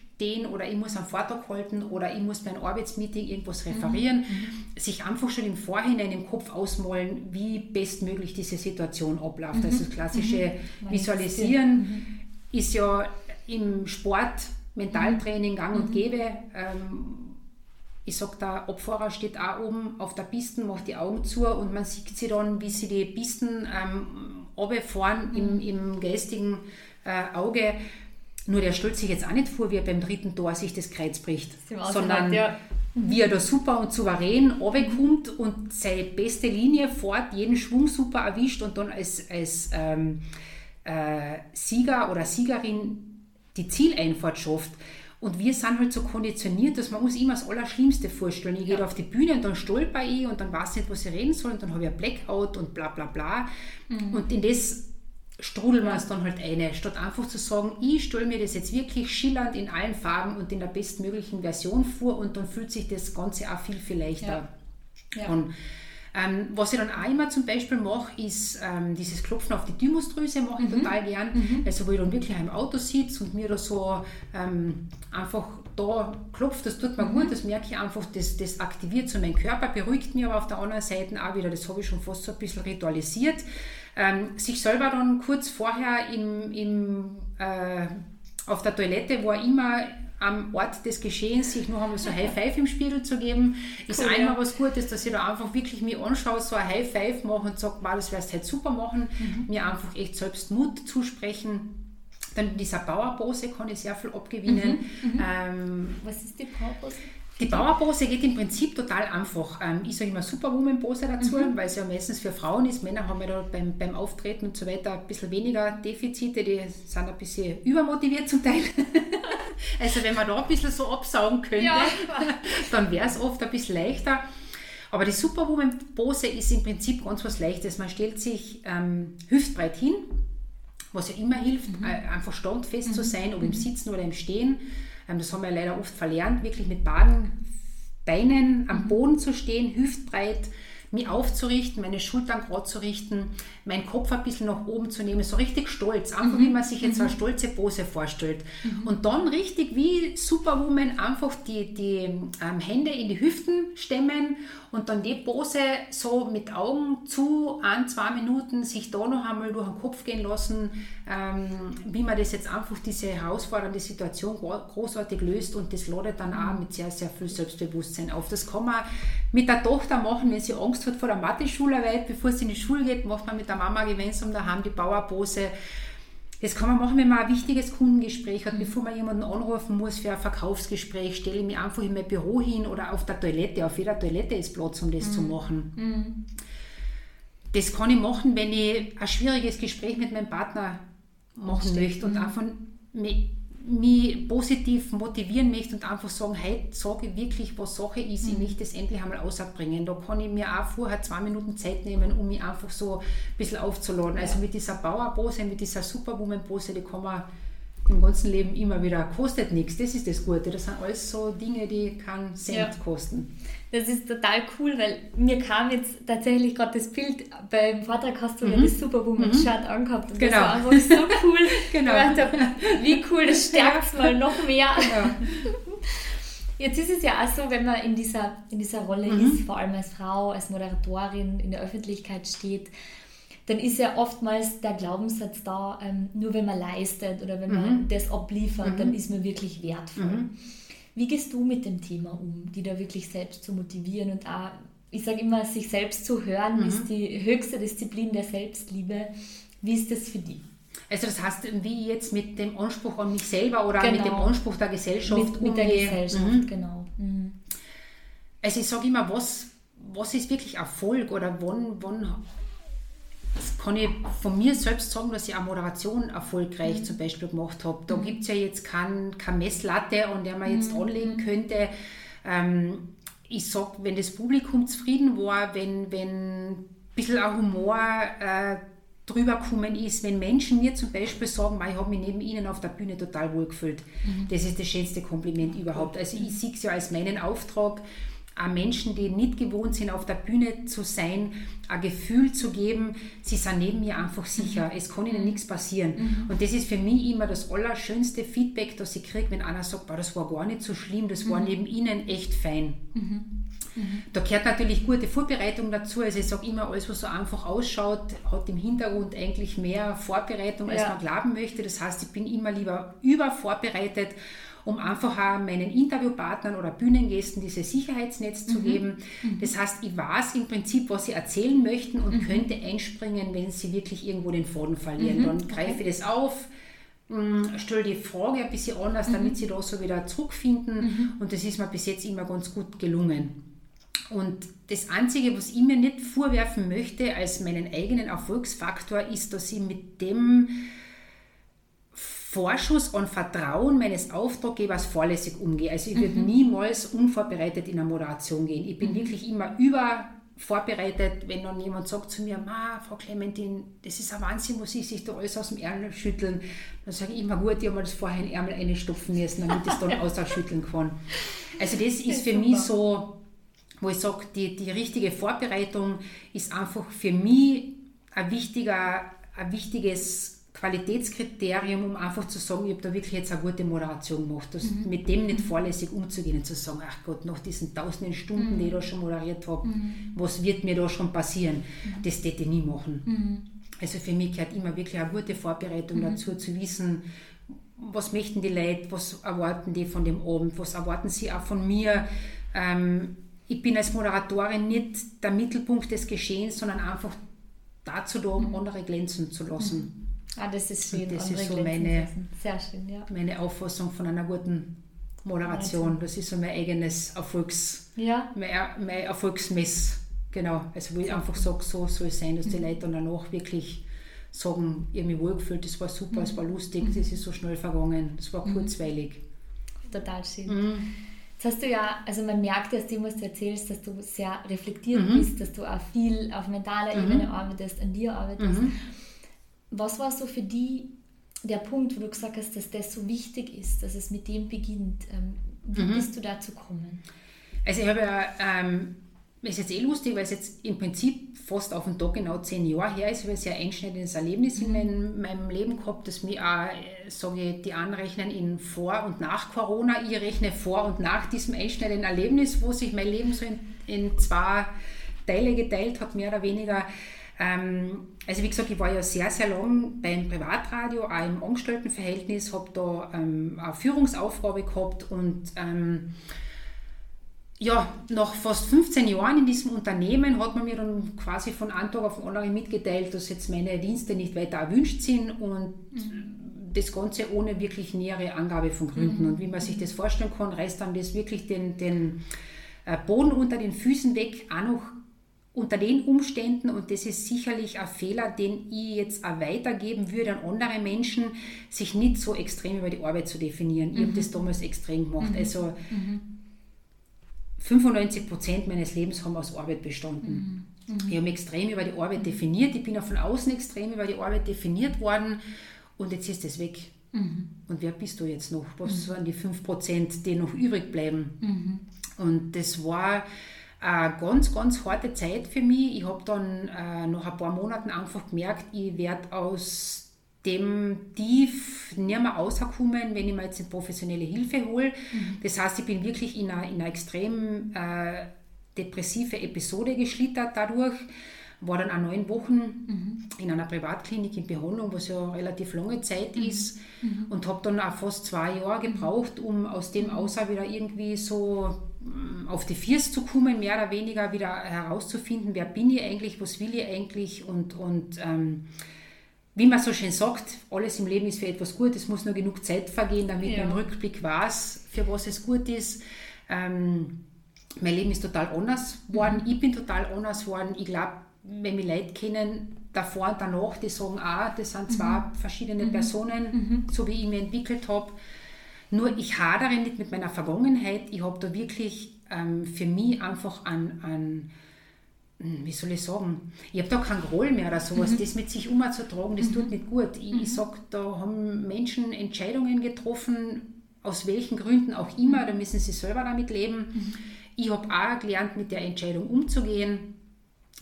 oder ich muss einen Vortrag halten oder ich muss mein Arbeitsmeeting irgendwas mhm. referieren, mhm. sich einfach schon im Vorhinein im Kopf ausmalen, wie bestmöglich diese Situation abläuft. Mhm. Also das klassische mhm. Visualisieren mhm. ist ja im Sport, Mentaltraining gang und gäbe. Ähm, ich sage, der Abfahrer steht auch oben auf der Piste, macht die Augen zu und man sieht sie dann, wie sie die Pisten ähm, runterfahren mhm. im, im geistigen äh, Auge. Nur der stellt sich jetzt auch nicht vor, wie er beim dritten Tor sich das Kreuz bricht, sondern hat, ja. Mhm. wie er da super und souverän runterkommt und seine beste Linie fährt, jeden Schwung super erwischt und dann als, als ähm, äh, Sieger oder Siegerin die Zieleinfahrt schafft. Und wir sind halt so konditioniert, dass man uns immer das Allerschlimmste vorstellen. Ich ja. gehe auf die Bühne und dann stolper ich und dann weiß ich nicht, was ich reden soll und dann habe ich ein Blackout und bla bla bla. Mhm. Und in das strudeln wir es dann halt eine, statt einfach zu sagen, ich stelle mir das jetzt wirklich schillernd in allen Farben und in der bestmöglichen Version vor und dann fühlt sich das Ganze auch viel, viel leichter ja. Ja. an. Ähm, was ich dann auch immer zum Beispiel mache, ist ähm, dieses Klopfen auf die Thymusdrüse, mache ich mhm. total gern. Mhm. Also wo ich dann wirklich im Auto sitze und mir da so ähm, einfach da klopft, das tut mir mhm. gut, das merke ich einfach, das, das aktiviert so meinen Körper, beruhigt mich aber auf der anderen Seite auch wieder, das habe ich schon fast so ein bisschen ritualisiert. Ähm, sich selber dann kurz vorher im, im, äh, auf der Toilette, wo er immer am Ort des Geschehens sich noch einmal so High Five im Spiegel zu geben, ist cool, einmal ja. was Gutes, dass ich da einfach wirklich mir anschaue, so ein High Five mache und sage, wow, das wirst du halt super machen, mhm. mir einfach echt selbst Mut zusprechen. Dann in dieser Bauerpose kann ich sehr viel abgewinnen. Mhm, mhm. ähm, was ist die Bauerpose? Die Bauerpose geht im Prinzip total einfach. Ähm, ich sage immer Superwoman-Pose dazu, mhm. weil es ja meistens für Frauen ist. Männer haben ja da beim, beim Auftreten und so weiter ein bisschen weniger Defizite, die sind ein bisschen übermotiviert zum Teil. also wenn man da ein bisschen so absaugen könnte, ja. dann wäre es oft ein bisschen leichter. Aber die Superwoman-Pose ist im Prinzip ganz was Leichtes. Man stellt sich ähm, hüftbreit hin, was ja immer hilft, mhm. Äh, einfach standfest mhm. zu sein, ob im mhm. Sitzen oder im Stehen. Ähm, das haben wir leider oft verlernt, wirklich mit Baden, Beinen am mhm. Boden zu stehen, hüftbreit, mich aufzurichten, meine Schultern gerade zu richten, meinen Kopf ein bisschen nach oben zu nehmen, so richtig stolz, einfach mhm. wie man sich jetzt eine mhm. stolze Pose vorstellt. Mhm. Und dann richtig wie Superwoman einfach die, die ähm, Hände in die Hüften stemmen und dann die Pose so mit Augen zu, ein, zwei Minuten sich da noch einmal durch den Kopf gehen lassen, ähm, wie man das jetzt einfach, diese herausfordernde Situation großartig löst und das ladet dann auch mit sehr, sehr viel Selbstbewusstsein auf. Das kann man mit der Tochter machen, wenn sie Angst hat vor der Mathe-Schularbeit, bevor sie in die Schule geht, macht man mit der Mama gemeinsam daheim die Bauerpose. Das kann man machen, wenn man ein wichtiges Kundengespräch hat, bevor man jemanden anrufen muss für ein Verkaufsgespräch, stelle ich mich einfach in mein Büro hin oder auf der Toilette. Auf jeder Toilette ist Platz, um das mhm. zu machen. Mhm. Das kann ich machen, wenn ich ein schwieriges Gespräch mit meinem Partner machen möchte und mhm. einfach mich positiv motivieren möchte und einfach sagen, hey, sage ich wirklich, was Sache ist, ich mhm. möchte das endlich einmal ausbringen. Da kann ich mir auch vorher zwei Minuten Zeit nehmen, um mich einfach so ein bisschen aufzuladen. Also mit dieser Bauerpose, mit dieser Superwoman-Pose, die kann man im ganzen Leben immer wieder, kostet nichts, das ist das Gute. Das sind alles so Dinge, die keinen Cent ja. kosten. Das ist total cool, weil mir kam jetzt tatsächlich gerade das Bild, beim Vortrag hast du mhm. ja das Superwoman-Shirt mhm. angehabt und genau. das war einfach so cool. genau. Dachte, wie cool, das stärkt ja. mal noch mehr. Ja. Jetzt ist es ja auch so, wenn man in dieser, in dieser Rolle mhm. ist, vor allem als Frau, als Moderatorin in der Öffentlichkeit steht, dann ist ja oftmals der Glaubenssatz da, ähm, nur wenn man leistet oder wenn man mhm. das abliefert, mhm. dann ist man wirklich wertvoll. Wie gehst du mit dem Thema um, die da wirklich selbst zu motivieren und auch, ich sage immer, sich selbst zu hören, mhm. ist die höchste Disziplin der Selbstliebe. Wie ist das für dich? Also das heißt, wie jetzt mit dem Anspruch an mich selber oder genau. mit dem Anspruch der Gesellschaft Mit, mit der Gesellschaft, mhm. genau. Mhm. Also ich sage immer, was, was ist wirklich Erfolg oder wann, wann das kann ich von mir selbst sagen, dass ich eine Moderation erfolgreich mhm. zum Beispiel gemacht habe. Da mhm. gibt es ja jetzt keine kein Messlatte, an der man jetzt mhm. anlegen könnte. Ähm, ich sage, wenn das Publikum zufrieden war, wenn, wenn bisschen auch Humor äh, drüber gekommen ist, wenn Menschen mir zum Beispiel sagen, ich habe mich neben ihnen auf der Bühne total wohl gefühlt. Mhm. Das ist das schönste Kompliment überhaupt. Also ich sehe es ja als meinen Auftrag, auch Menschen, die nicht gewohnt sind, auf der Bühne zu sein, ein Gefühl zu geben, sie sind neben mir einfach sicher, mhm. es kann ihnen nichts passieren. Mhm. Und das ist für mich immer das allerschönste Feedback, das ich kriege, wenn einer sagt, das war gar nicht so schlimm, das war mhm. neben ihnen echt fein. Mhm. Mhm. Da gehört natürlich gute Vorbereitung dazu. Also ich sage immer, alles, was so einfach ausschaut, hat im Hintergrund eigentlich mehr Vorbereitung, als ja. man glauben möchte. Das heißt, ich bin immer lieber übervorbereitet um einfach auch meinen Interviewpartnern oder Bühnengästen dieses Sicherheitsnetz zu mhm. geben. Mhm. Das heißt, ich weiß im Prinzip, was sie erzählen möchten und mhm. könnte einspringen, wenn sie wirklich irgendwo den Faden verlieren. Mhm. Dann greife ich das auf, mm, stelle die Frage ein bisschen anders, damit mhm. sie da so wieder zurückfinden. Mhm. Und das ist mir bis jetzt immer ganz gut gelungen. Und das Einzige, was ich mir nicht vorwerfen möchte als meinen eigenen Erfolgsfaktor, ist, dass ich mit dem Vorschuss an Vertrauen meines Auftraggebers vorlässig umgehe. Also ich würde mhm. niemals unvorbereitet in eine Moderation gehen. Ich bin mhm. wirklich immer über vorbereitet, wenn dann jemand sagt zu mir, Ma, Frau Clementin, das ist ein Wahnsinn, was Sie sich da alles aus dem Ärmel schütteln. Dann sage ich immer, gut, ich habe mir das vorher in den Ärmel einstopfen müssen, damit ich es dann ausschütteln kann. Also das ist, das ist für super. mich so, wo ich sage, die, die richtige Vorbereitung ist einfach für mich ein, wichtiger, ein wichtiges Qualitätskriterium, um einfach zu sagen, ich habe da wirklich jetzt eine gute Moderation gemacht. Das, mhm. Mit dem nicht vorlässig umzugehen und zu sagen, ach Gott, nach diesen tausenden Stunden, mhm. die ich da schon moderiert habe, mhm. was wird mir da schon passieren? Mhm. Das hätte ich nie machen. Mhm. Also für mich gehört immer wirklich eine gute Vorbereitung mhm. dazu, zu wissen, was möchten die Leute, was erwarten die von dem Abend, was erwarten sie auch von mir. Ähm, ich bin als Moderatorin nicht der Mittelpunkt des Geschehens, sondern einfach dazu da, um andere glänzen zu lassen. Ah, das ist schön. das ist so meine, schön, ja. meine Auffassung von einer guten Moderation. Das ist so mein eigenes Erfolgs, ja. mein, mein Erfolgsmess. Genau, also wo ich einfach sage, so soll es sein, dass die mhm. Leute dann danach wirklich sagen, ich habe mich wohlgefühlt, das war super, es mhm. war lustig, das ist so schnell vergangen, das war mhm. kurzweilig. Total schön. Mhm. Jetzt hast du ja, also man merkt aus dem, was du erzählst, dass du sehr reflektiert mhm. bist, dass du auch viel auf mentaler Ebene arbeitest, an dir arbeitest. Was war so für die der Punkt, wo du gesagt hast, dass das so wichtig ist, dass es mit dem beginnt? Ähm, wie mhm. bist du dazu gekommen? Also ich habe ja, ähm, ist jetzt eh lustig, weil es jetzt im Prinzip fast auf den Tag genau zehn Jahre her ist, ich habe ein sehr einschneidendes Erlebnis mhm. in meinem, meinem, Leben gehabt, das mir auch, äh, sage ich, die anrechnen in vor und nach Corona. Ich rechne vor und nach diesem einschneidenden Erlebnis, wo sich mein Leben so in, in zwei Teile geteilt hat, mehr oder weniger. Ähm, also wie gesagt, ich war ja sehr, sehr lang beim Privatradio, auch im Angestelltenverhältnis, habe da ähm, eine Führungsaufgabe gehabt und ähm, ja, nach fast 15 Jahren in diesem Unternehmen hat man mir dann quasi von einem Tag auf den anderen mitgeteilt, dass jetzt meine Dienste nicht weiter erwünscht sind und mhm. das Ganze ohne wirklich nähere Angabe von Gründen. Mhm. Und wie man sich das vorstellen kann, reißt dann das wirklich den, den äh, Boden unter den Füßen weg, auch noch unter den Umständen, und das ist sicherlich ein Fehler, den ich jetzt auch weitergeben würde an andere Menschen, sich nicht so extrem über die Arbeit zu definieren. Mhm. Ich habe das damals extrem gemacht. Mhm. Also mhm. 95 Prozent meines Lebens haben aus Arbeit bestanden. Mhm. Mhm. Ich habe extrem über die Arbeit definiert. Ich bin auch von außen extrem über die Arbeit definiert worden und jetzt ist es weg. Mhm. Und wer bist du jetzt noch? Was waren die 5 Prozent, die noch übrig bleiben? Und das war eine ganz, ganz harte Zeit für mich. Ich habe dann äh, nach ein paar Monaten einfach gemerkt, ich werde aus dem Tief nicht mehr rauskommen, wenn ich mir jetzt eine professionelle Hilfe hole. Mhm. Das heißt, ich bin wirklich in eine, in eine extrem äh, depressive Episode geschlittert dadurch. War dann auch neun Wochen mhm. in einer Privatklinik in Behandlung, was ja eine relativ lange Zeit mhm. ist. Mhm. Und habe dann auch fast zwei Jahre gebraucht, um aus dem außer wieder irgendwie so auf die Viers zu kommen, mehr oder weniger wieder herauszufinden, wer bin ich eigentlich, was will ich eigentlich und, und ähm, wie man so schön sagt, alles im Leben ist für etwas gut, es muss nur genug Zeit vergehen, damit ja. man im Rückblick weiß, für was es gut ist. Ähm, mein Leben ist total anders geworden, mhm. ich bin total anders geworden. Ich glaube, wenn wir Leute kennen, davor und danach, die sagen, ah, das sind zwei mhm. verschiedene mhm. Personen, mhm. so wie ich mich entwickelt habe. Nur ich hadere nicht mit meiner Vergangenheit. Ich habe da wirklich ähm, für mich einfach an, an hm, wie soll ich sagen, ich habe da keinen Groll mehr oder sowas, mhm. das mit sich umzutragen, das mhm. tut nicht gut. Ich, mhm. ich sage, da haben Menschen Entscheidungen getroffen, aus welchen Gründen auch immer, da müssen sie selber damit leben. Mhm. Ich habe auch gelernt, mit der Entscheidung umzugehen.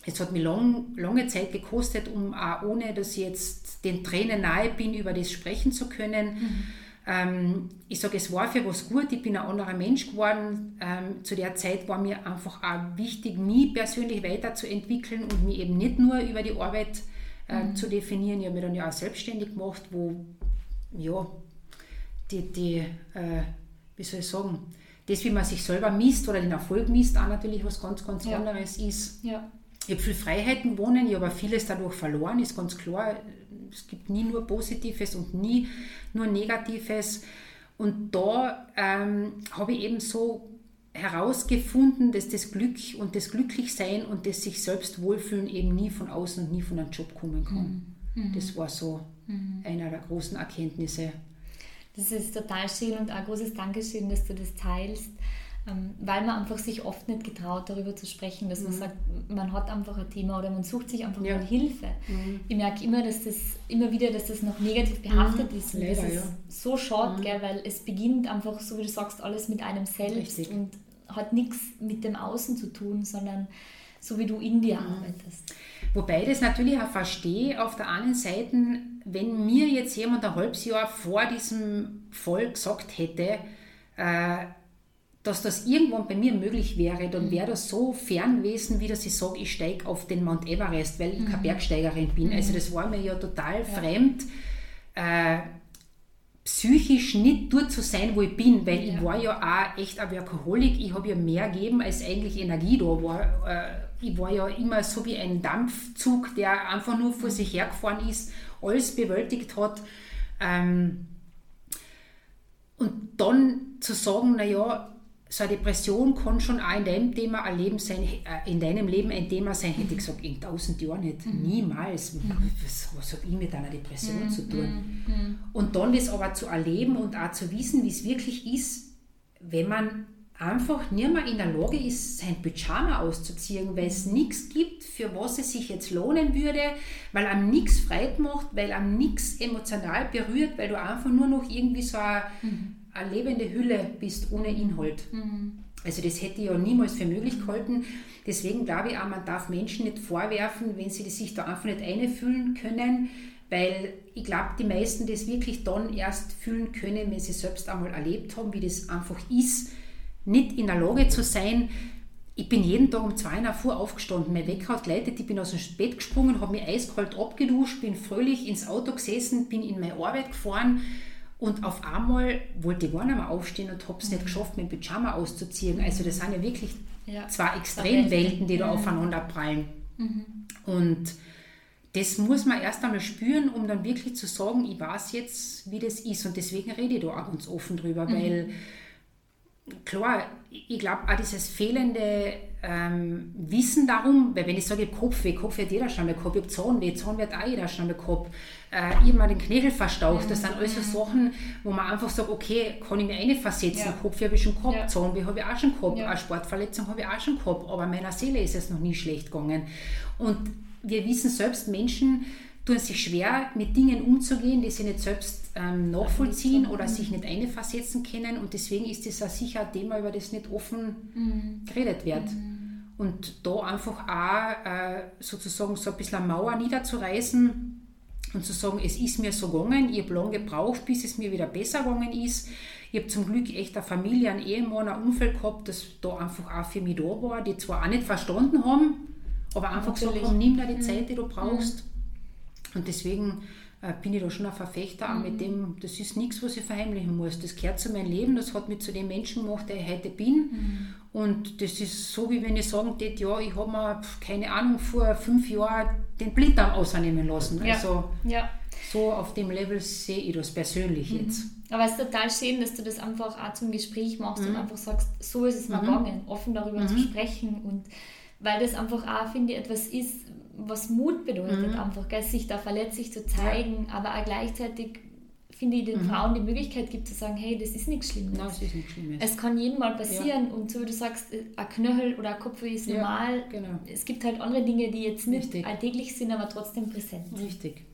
Es hat mir lang, lange Zeit gekostet, um auch ohne, dass ich jetzt den Tränen nahe bin, über das sprechen zu können. Ähm, ich sage, es war für was gut, ich bin ein anderer Mensch geworden. Ähm, zu der Zeit war mir einfach auch wichtig, mich persönlich weiterzuentwickeln und mich eben nicht nur über die Arbeit äh, mhm. zu definieren. Ich habe mich dann ja auch selbstständig gemacht, wo ja, die, die äh, wie soll ich sagen, das, wie man sich selber misst oder den Erfolg misst, auch natürlich was ganz, ganz ja. anderes ist. Ja. Ich habe viel Freiheiten gewonnen, ich habe vieles dadurch verloren, ist ganz klar. Es gibt nie nur Positives und nie nur Negatives. Und da ähm, habe ich eben so herausgefunden, dass das Glück und das Glücklichsein und das sich selbst wohlfühlen eben nie von außen und nie von einem Job kommen kann. Mhm. mhm. Das war so mhm. einer der großen Erkenntnisse. Das ist total schön und ein großes Dankeschön, dass du das teilst. Ähm, weil man einfach sich oft nicht getraut, darüber zu sprechen, dass mhm. man sagt, man hat einfach ein Thema oder man sucht sich einfach ja. mal Hilfe. Mhm. Ich merke immer, dass das immer wieder, dass das noch negativ behaftet mhm. ist. Leider, das ist ja. so schade, mhm. gell, weil es beginnt einfach, so wie du sagst, alles mit einem selbst Richtig. und hat nichts mit dem Außen zu tun, sondern so wie du in dir mhm. arbeitest. Wobei ich das natürlich auch verstehe, auf der einen Seite, wenn mir jetzt jemand ein halbes Jahr vor diesem Fall gesagt hätte, äh, dass das irgendwann bei mir möglich wäre, dann wäre das so fern gewesen, wie dass ich sage, ich steige auf den Mount Everest, weil ich mhm. keine Bergsteigerin bin. Mhm. Also das war mir ja total ja. fremd, äh, psychisch nicht dort zu sein, wo ich bin, weil ja. ich war ja auch echt ein Workaholic. Ich habe ja mehr gegeben, als eigentlich Energie da war. Äh, ich war ja immer so wie ein Dampfzug, der einfach nur vor mhm. sich hergefahren ist, alles bewältigt hat. Ähm, und dann zu sagen, naja, so eine Depression kann schon auch in deinem Thema ein Leben sein, äh, in deinem Leben ein Thema sein, hätte ich gesagt, in tausend Jahren nicht, mhm. niemals. Mhm. Was, was habe ich mit einer Depression mhm. zu tun? Mhm. Und dann das aber zu erleben und auch zu wissen, wie es wirklich ist, wenn man einfach nicht mehr in der Lage ist, sein Pyjama auszuziehen, weil es nichts gibt, für was es sich jetzt lohnen würde, weil einem nichts freit macht, weil einem nichts emotional berührt, weil du einfach nur noch irgendwie so ein mhm eine lebende Hülle bist ohne Inhalt. Mhm. Also das hätte ich ja niemals für möglich gehalten. Deswegen glaube ich auch, man darf Menschen nicht vorwerfen, wenn sie sich da einfach nicht einfühlen können, weil ich glaube, die meisten das wirklich dann erst fühlen können, wenn sie selbst einmal erlebt haben, wie das einfach ist, nicht in der Lage zu sein. Ich bin jeden Tag um zwei Uhr Uhr aufgestanden, mein Wecker hat geleitet, ich bin aus dem Bett gesprungen, habe mich eiskalt abgeduscht, bin fröhlich ins Auto gesessen, bin in meine Arbeit gefahren, und auf einmal wollte ich gar nicht mehr aufstehen und habe es mhm. nicht geschafft, mein Pyjama auszuziehen. Also das sind ja wirklich ja. zwei Extremwelten, die da mhm. aufeinander prallen. Mhm. Und das muss man erst einmal spüren, um dann wirklich zu sagen, ich weiß jetzt, wie das ist. Und deswegen rede ich da auch ganz offen drüber, mhm. weil klar, ich glaube auch dieses fehlende ähm, Wissen darum, weil wenn ich sage, ich habe Kopfweh, Kopfweh hat jeder schon mal gehabt, ich habe Zahnweh, Zahnweh hat auch jeder schon mal gehabt, äh, ich mal den Knöchel verstaucht, das sind alles so mhm. Sachen, wo man einfach sagt, okay, kann ich mir eine versetzen, ja. Kopfweh habe ich schon gehabt, ja. Zahnweh habe ich auch schon gehabt, ja. eine Sportverletzung habe ich auch schon gehabt, aber meiner Seele ist es noch nie schlecht gegangen. Und wir wissen selbst, Menschen tun sich schwer, mit Dingen umzugehen, die sie nicht selbst ähm, nachvollziehen oder sich nicht einversetzen können. Und deswegen ist das auch sicher ein Thema, über das nicht offen mhm. geredet wird. Mhm. Und da einfach auch äh, sozusagen so ein bisschen eine Mauer niederzureißen und zu sagen, es ist mir so gegangen, ich habe lange gebraucht, bis es mir wieder besser gegangen ist. Ich habe zum Glück echt eine Familie, einen Ehemann, ein Umfeld gehabt, das da einfach auch für mich da war, die zwar auch nicht verstanden haben, aber einfach Natürlich. gesagt haben, nimm dir die mhm. Zeit, die du brauchst. Mhm. Und deswegen bin ich da schon ein Verfechter mhm. auch mit dem, das ist nichts, was ich verheimlichen muss. Das gehört zu meinem Leben, das hat mich zu dem Menschen gemacht, der ich heute bin. Mhm. Und das ist so, wie wenn ich sagen würde, ja, ich habe mir, keine Ahnung, vor fünf Jahren den Blinddarm ausnehmen lassen. Ja. Also ja. so auf dem Level sehe ich das persönlich mhm. jetzt. Aber es ist total schön, dass du das einfach auch zum Gespräch machst und mhm. einfach sagst, so ist es mir mhm. gegangen, offen darüber zu mhm. sprechen und weil das einfach auch, finde ich, etwas ist, was Mut bedeutet, mhm. einfach, gell, sich da verletzlich zu zeigen, ja. aber auch gleichzeitig finde ich, den mhm. Frauen die Möglichkeit gibt zu sagen, hey, das ist nichts Schlimmes. Nein, das ist nichts Schlimmes. Es kann jedem mal passieren ja. und so wie du sagst, äh, ein Knöchel oder ein Kopf ist ja, normal. Genau. Es gibt halt andere Dinge, die jetzt nicht Richtig. alltäglich sind, aber trotzdem präsent. Richtig.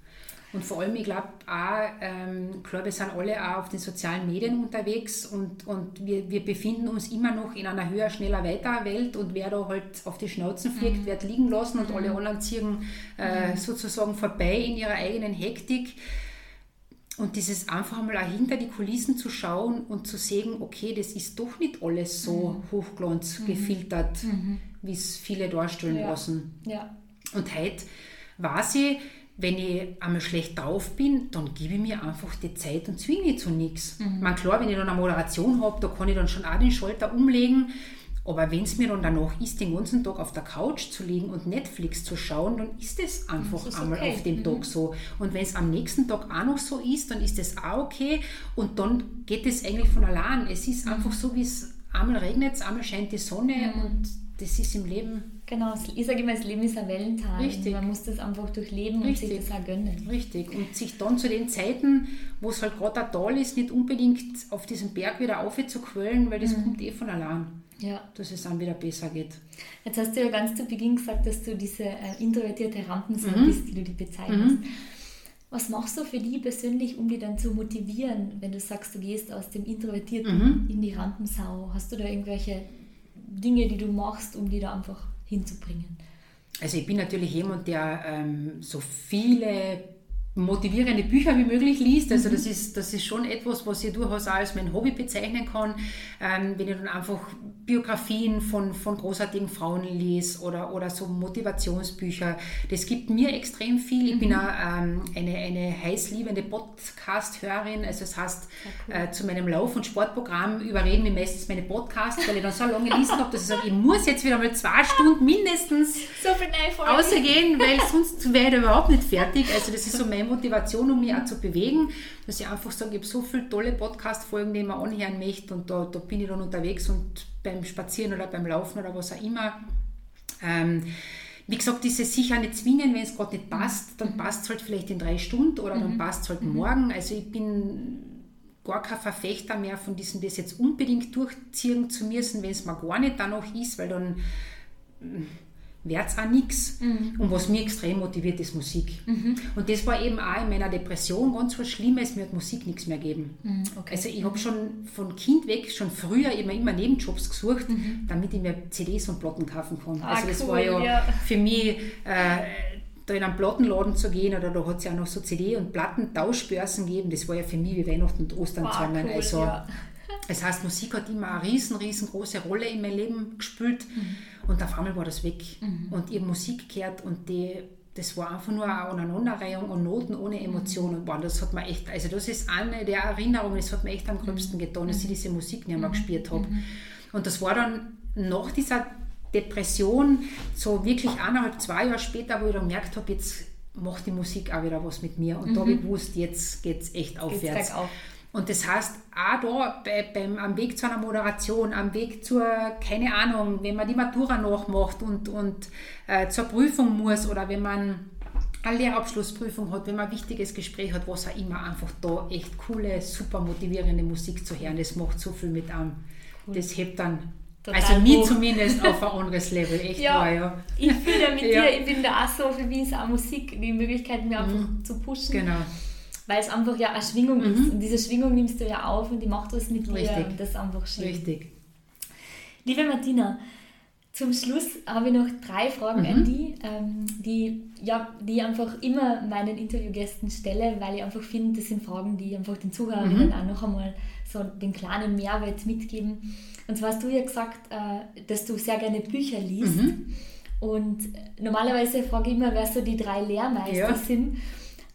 Und vor allem, ich glaube auch, ähm, klar, wir sind alle auch auf den sozialen Medien unterwegs und, und wir, wir befinden uns immer noch in einer höher, schneller, weiter Welt und wer da halt auf die Schnauzen fliegt, mhm. wird liegen lassen und mhm. alle anderen ziehen äh, mhm. sozusagen vorbei in ihrer eigenen Hektik. Und dieses einfach mal auch hinter die Kulissen zu schauen und zu sehen, okay, das ist doch nicht alles so mhm. hochglanz mhm. gefiltert, mhm. wie es viele darstellen ja. lassen. Ja. Und heute weiß ich, wenn ich einmal schlecht drauf bin, dann gebe ich mir einfach die Zeit und zwinge mich zu nichts. Mhm. Man klar, wenn ich dann eine Moderation habe, da kann ich dann schon auch den Schalter umlegen. Aber wenn es mir dann danach ist, den ganzen Tag auf der Couch zu liegen und Netflix zu schauen, dann ist es einfach ist einmal okay. auf dem mhm. Tag so. Und wenn es am nächsten Tag auch noch so ist, dann ist es auch okay. Und dann geht es eigentlich von allein. Es ist mhm. einfach so, wie es einmal regnet, einmal scheint die Sonne mhm. und das ist im Leben. Genau, ich sage immer, das Leben ist ein Wellental. Richtig. Man muss das einfach durchleben Richtig. und sich das auch gönnen. Richtig. Und sich dann zu den Zeiten, wo es halt gerade toll ist, nicht unbedingt auf diesen Berg wieder aufzuquellen, weil das mhm. kommt eh von allein. Ja. Dass es dann wieder besser geht. Jetzt hast du ja ganz zu Beginn gesagt, dass du diese äh, introvertierte Rampensau mhm. bist, wie du die bezeichnest. Mhm. Was machst du für die persönlich, um die dann zu motivieren, wenn du sagst, du gehst aus dem Introvertierten mhm. in die Rampensau? Hast du da irgendwelche Dinge, die du machst, um die da einfach hinzubringen? Also ich bin natürlich jemand, der ähm, so viele motivierende Bücher wie möglich liest. Also mhm. das, ist, das ist schon etwas, was ich durchaus als mein Hobby bezeichnen kann. Ähm, wenn ich dann einfach Biografien von, von großartigen Frauen lese oder, oder so Motivationsbücher. Das gibt mir extrem viel. Ich mhm. bin auch ähm, eine, eine heißliebende Podcast-Hörerin. Also das heißt, cool. äh, zu meinem Lauf- und Sportprogramm überreden mir meistens meine Podcasts, weil ich dann so lange gelesen habe, dass ich sage, ich muss jetzt wieder mal zwei Stunden mindestens so ausgehen, weil sonst werde ich überhaupt nicht fertig. Also das ist so mein Motivation, um mich auch zu bewegen, dass ich einfach sage, ich habe so viele tolle Podcast-Folgen, die man anhören möchte und da, da bin ich dann unterwegs und beim Spazieren oder beim Laufen oder was auch immer. Ähm, wie gesagt, ist es sicher nicht zwingen, wenn es gerade nicht passt, dann passt es halt vielleicht in drei Stunden oder dann mhm. passt es halt mhm. morgen. Also ich bin gar kein Verfechter mehr von diesem, das jetzt unbedingt durchziehen zu müssen, wenn es mir gar nicht danach ist, weil dann wird es auch nichts. Mhm. Und was mich extrem motiviert, ist Musik. Mhm. Und das war eben auch in meiner Depression ganz was Schlimmes, mir hat Musik nichts mehr gegeben. Mhm. Okay. Also ich habe schon von Kind weg, schon früher immer, immer Nebenjobs gesucht, mhm. damit ich mir CDs und Platten kaufen kann. Ah, also das cool, war ja, ja, für mich... Äh, da in einen Plattenladen zu gehen oder da hat es ja auch noch so CD- und Plattentauschbörsen gegeben, das war ja für mich wie Weihnachten und Ostern wow, zusammen. Cool, also, ja. Das heißt, Musik hat immer eine riesen, riesengroße Rolle in mein Leben gespielt. Mhm. Und auf einmal war das weg. Mhm. Und ich habe Musik gehört und die, das war einfach nur eine Aneinanderreihung und Noten ohne Emotionen. Mhm. das hat mir echt, also das ist eine der Erinnerungen, das hat mir echt am gröbsten mhm. getan, dass ich diese Musik nicht mehr mhm. gespielt habe. Mhm. Und das war dann nach dieser Depression, so wirklich eineinhalb, zwei Jahre später, wo ich dann gemerkt habe, jetzt macht die Musik auch wieder was mit mir. Und da habe ich gewusst, jetzt geht es echt aufwärts. Geht's und das heißt, auch da bei, beim, am Weg zu einer Moderation, am Weg zur, keine Ahnung, wenn man die Matura nachmacht und, und äh, zur Prüfung muss oder wenn man eine Lehrabschlussprüfung hat, wenn man ein wichtiges Gespräch hat, was auch immer, einfach da echt coole, super motivierende Musik zu hören, das macht so viel mit an. Cool. Das hebt dann Total also mir zumindest auf ein anderes Level, echt ja, wahr, ja. Ich fühle mit ja. dir, ich bin da auch so, für mich ist auch Musik die Möglichkeit, mir einfach mhm. zu pushen. Genau weil es einfach ja eine Schwingung mhm. ist. Und diese Schwingung nimmst du ja auf und die macht was mit Richtig. dir. Und das ist einfach schön. Richtig. Liebe Martina, zum Schluss habe ich noch drei Fragen mhm. an die, ähm, die, ja, die ich einfach immer meinen Interviewgästen stelle, weil ich einfach finde, das sind Fragen, die einfach den Zuhörerinnen mhm. auch noch einmal so den kleinen Mehrwert mitgeben. Und zwar hast du ja gesagt, äh, dass du sehr gerne Bücher liest. Mhm. Und normalerweise frage ich immer, wer so die drei Lehrmeister ja. sind.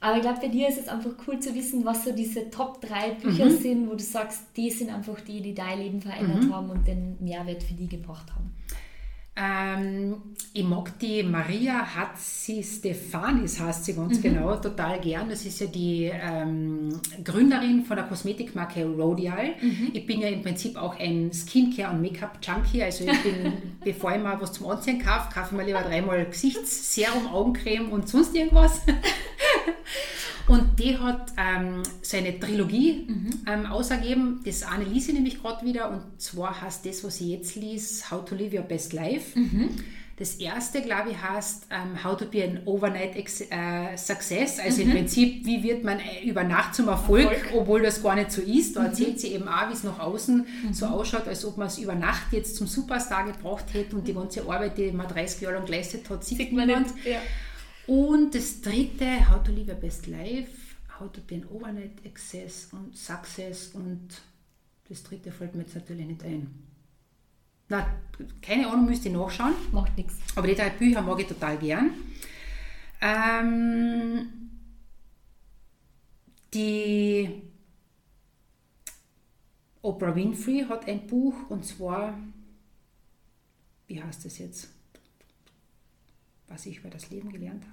Aber ich glaube, bei dir ist es einfach cool zu wissen, was so diese Top 3 Bücher mhm. sind, wo du sagst, die sind einfach die, die dein Leben verändert mhm. haben und den Mehrwert für die gebracht haben. Ähm, ich mag die Maria Hatzi Stefanis, heißt sie ganz mhm. genau, total gern. Das ist ja die ähm, Gründerin von der Kosmetikmarke Rodial. Mhm. Ich bin ja im Prinzip auch ein Skincare- und Make-up-Junkie. Also ich bin, bevor ich mal was zum Anziehen kaufe, kaufe ich mir lieber dreimal Gesichtsserum, Augencreme und sonst irgendwas. Und die hat ähm, seine Trilogie mhm. ähm, ausgegeben. Das eine liest ich nämlich gerade wieder. Und zwar heißt das, was ich jetzt liest, How to Live Your Best Life. Mhm. Das erste, glaube ich, heißt um, ähm, How to be an Overnight uh, Success. Also mhm. im Prinzip, wie wird man äh, über Nacht zum Erfolg, Erfolg. obwohl das gar nicht so ist. Da mhm. erzählt sie eben auch, wie es nach außen mhm. so ausschaut, als ob man es über Nacht jetzt zum Superstar gebracht hätte und die ganze Arbeit, die man 30 Jahre lang geleistet hat, sieht, sieht man nicht. Ja. Und das dritte, How to Live Your Best Life, How to be an Overnight Access und Success und das dritte fällt mir jetzt natürlich nicht ein. Na, keine Ahnung, müsste ich nachschauen. Macht nichts. Aber die drei Bücher mag ich total gern. Ähm, die Oprah Winfrey hat ein Buch und zwar, wie heißt das jetzt? Was ich über das Leben gelernt habe.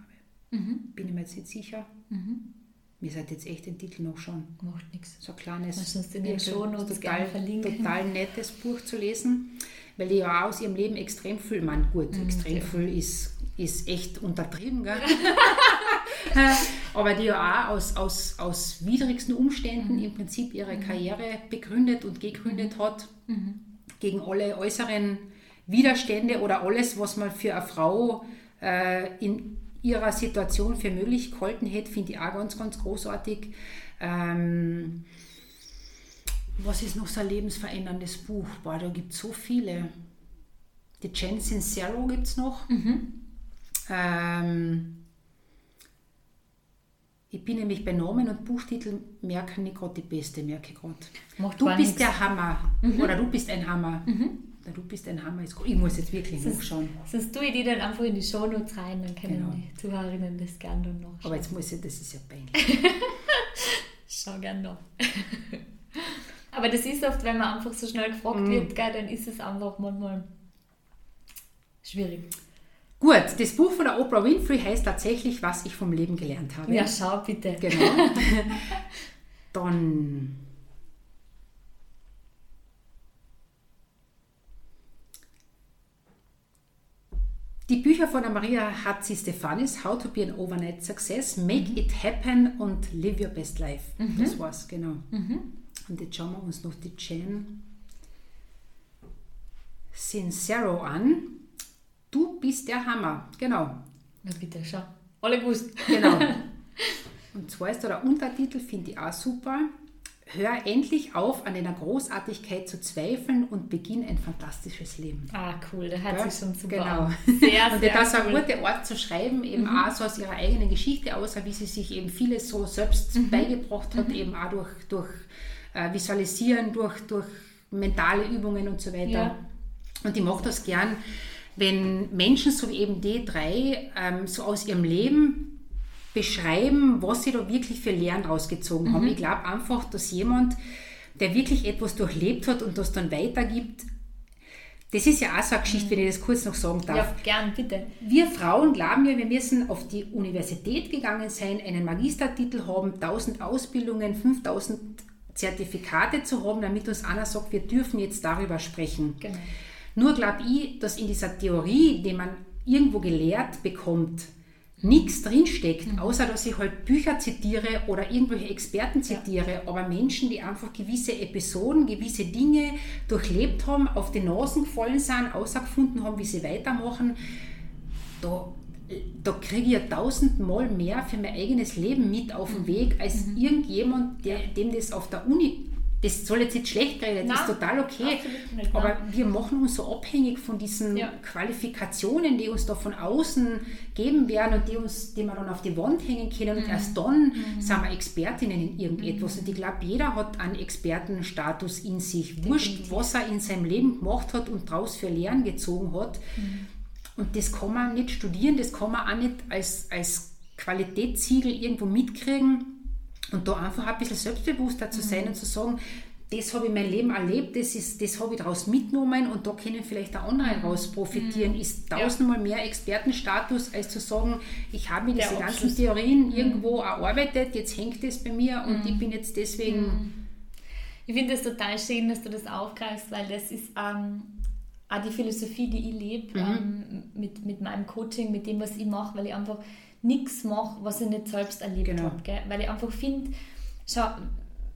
Mhm. Bin ich mir jetzt nicht sicher. Mhm. Mir seid jetzt echt den Titel noch schon. Macht nichts. So ein kleines, in den total, total nettes Buch zu lesen weil die ja aus ihrem Leben extrem viel, man gut, mhm, extrem ja. viel ist, ist echt untertrieben, gell? aber die ja auch aus, aus, aus widrigsten Umständen mhm. im Prinzip ihre mhm. Karriere begründet und gegründet mhm. hat, mhm. gegen alle äußeren Widerstände oder alles, was man für eine Frau äh, in ihrer Situation für möglich gehalten hätte, finde ich auch ganz, ganz großartig. Ähm, was ist noch so ein lebensveränderndes Buch? Boah, da gibt es so viele. Die Jen Sincero gibt es noch. Mhm. Ähm, ich bin nämlich bei Namen und Buchtiteln merke nicht gerade die beste, merke ich gerade. Du bist nichts. der Hammer. Mhm. Oder du bist ein Hammer. Mhm. Oder du bist ein Hammer. Ich muss jetzt wirklich sonst, nachschauen. Sonst tue ich die dann einfach in die Shownotes rein, dann können genau. die Zuhörerinnen das gerne dann noch. Aber jetzt muss ich, das ist ja peinlich. Schau gerne noch. Aber das ist oft, wenn man einfach so schnell gefragt mm. wird, gell, dann ist es einfach manchmal schwierig. Gut, das Buch von der Oprah Winfrey heißt tatsächlich, was ich vom Leben gelernt habe. Ja, schau bitte. Genau. Dann. Die Bücher von Maria Hatzi Stefanis, How to be an Overnight Success, Make mhm. it Happen und Live Your Best Life. Mhm. Das war's, genau. Mhm. Und jetzt schauen wir uns noch die Jen Sincero an. Du bist der Hammer. Genau. Na bitte, schau. Alle gewusst. Genau. Und zwar ist da der Untertitel, finde ich auch super. Hör endlich auf, an deiner Großartigkeit zu zweifeln und beginn ein fantastisches Leben. Ah, cool, der hat ja? sich schon super Genau. Sehr, und das ist ein guter Ort zu schreiben, eben mhm. auch so aus ihrer eigenen Geschichte aus, wie sie sich eben vieles so selbst mhm. beigebracht hat, mhm. eben auch durch, durch äh, visualisieren durch, durch mentale Übungen und so weiter. Ja. Und ich mache das gern, wenn Menschen, so wie eben die drei, ähm, so aus ihrem Leben beschreiben, was sie da wirklich für Lehren rausgezogen mhm. haben. Ich glaube einfach, dass jemand, der wirklich etwas durchlebt hat und das dann weitergibt, das ist ja auch so eine Geschichte, mhm. wenn ich das kurz noch sagen darf. Ja, gern, bitte. Wir Frauen glauben ja, wir müssen auf die Universität gegangen sein, einen Magistertitel haben, 1000 Ausbildungen, 5000 Zertifikate zu haben, damit uns einer sagt, wir dürfen jetzt darüber sprechen. Genau. Nur glaube ich, dass in dieser Theorie, die man irgendwo gelehrt bekommt, nichts drinsteckt, mhm. außer dass ich halt Bücher zitiere oder irgendwelche Experten zitiere, ja. aber Menschen, die einfach gewisse Episoden, gewisse Dinge durchlebt haben, auf die Nasen gefallen sind, außergefunden haben, wie sie weitermachen, da da kriege ich ja tausendmal mehr für mein eigenes Leben mit auf dem Weg, als mhm. irgendjemand, der, dem das auf der Uni, das soll jetzt nicht schlecht geredet, das ist total okay, nicht, aber wir machen uns so abhängig von diesen ja. Qualifikationen, die uns da von außen geben werden und die, uns, die wir dann auf die Wand hängen können und mhm. erst dann mhm. sind wir Expertinnen in irgendetwas. Mhm. Und ich glaube, jeder hat einen Expertenstatus in sich, wurscht, was er in seinem Leben gemacht hat und daraus für Lehren gezogen hat. Mhm. Und das kann man nicht studieren, das kann man auch nicht als, als Qualitätssiegel irgendwo mitkriegen. Und da einfach ein bisschen selbstbewusster zu sein mhm. und zu sagen, das habe ich mein Leben erlebt, das, ist, das habe ich daraus mitgenommen und da können vielleicht auch andere mhm. daraus profitieren, mhm. ist tausendmal ja. mehr Expertenstatus, als zu sagen, ich habe mir diese ganzen Theorien mhm. irgendwo erarbeitet, jetzt hängt es bei mir und ich mhm. bin jetzt deswegen. Mhm. Ich finde es total schön, dass du das aufgreifst, weil das ist ähm, auch die Philosophie, die ich lebe, mhm. ähm, mit, mit meinem Coaching, mit dem, was ich mache, weil ich einfach nichts mache, was ich nicht selbst erlebt Genau. habe. Gell? Weil ich einfach finde, schau,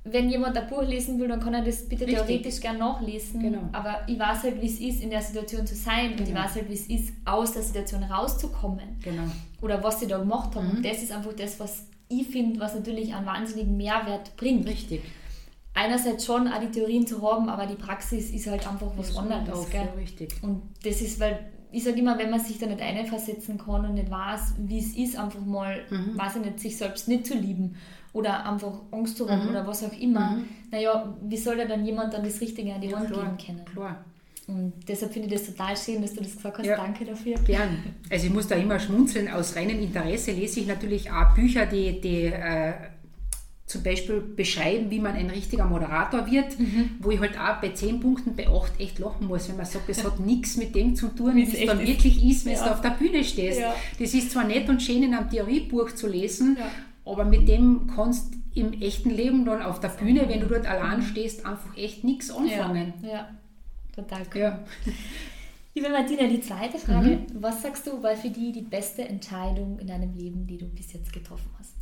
wenn jemand ein Buch lesen will, dann kann er das bitte Richtig. theoretisch gern nachlesen. Genau. Aber ich weiß halt, wie es ist, in der Situation zu sein. Und ich Genau. weiß halt, wie es ist, aus der Situation rauszukommen. Genau. Oder was sie da gemacht haben. Mhm. Und das ist einfach das, was ich finde, was natürlich einen wahnsinnigen Mehrwert bringt. Richtig. Einerseits schon auch die Theorien zu haben, aber die Praxis ist halt einfach was anderes. Gell? ja, richtig. Und das ist, weil ich sage immer, wenn man sich da nicht einversetzen kann und nicht weiß, wie es ist, einfach mal, Mhm. weiß ich nicht, sich selbst nicht zu lieben oder einfach Angst zu haben Mhm. oder was auch immer, Mhm. naja, wie soll da dann jemand dann das Richtige an die Ja, Hand klar, geben können? klar. Und deshalb finde ich das total schön, dass du das gesagt hast. Ja. Danke dafür. Gern. Also ich muss da immer schmunzeln. Aus reinem Interesse lese ich natürlich auch Bücher, die, die äh, zum Beispiel beschreiben, wie man ein richtiger Moderator wird, Mhm. wo ich halt auch bei 10 Punkten bei 8 echt lachen muss, wenn man sagt, es hat nichts mit dem zu tun, Wie es dann ist. wirklich ist, wenn Ja. du auf der Bühne stehst. Ja. Das ist zwar nett und schön in einem Theoriebuch zu lesen, Ja. aber mit dem kannst im echten Leben dann auf der Bühne, wenn du dort allein stehst, einfach echt nichts anfangen. Ja, total cool. Liebe Martina, die zweite Frage. Mhm. Was sagst du, war für dich die beste Entscheidung in deinem Leben, die du bis jetzt getroffen hast?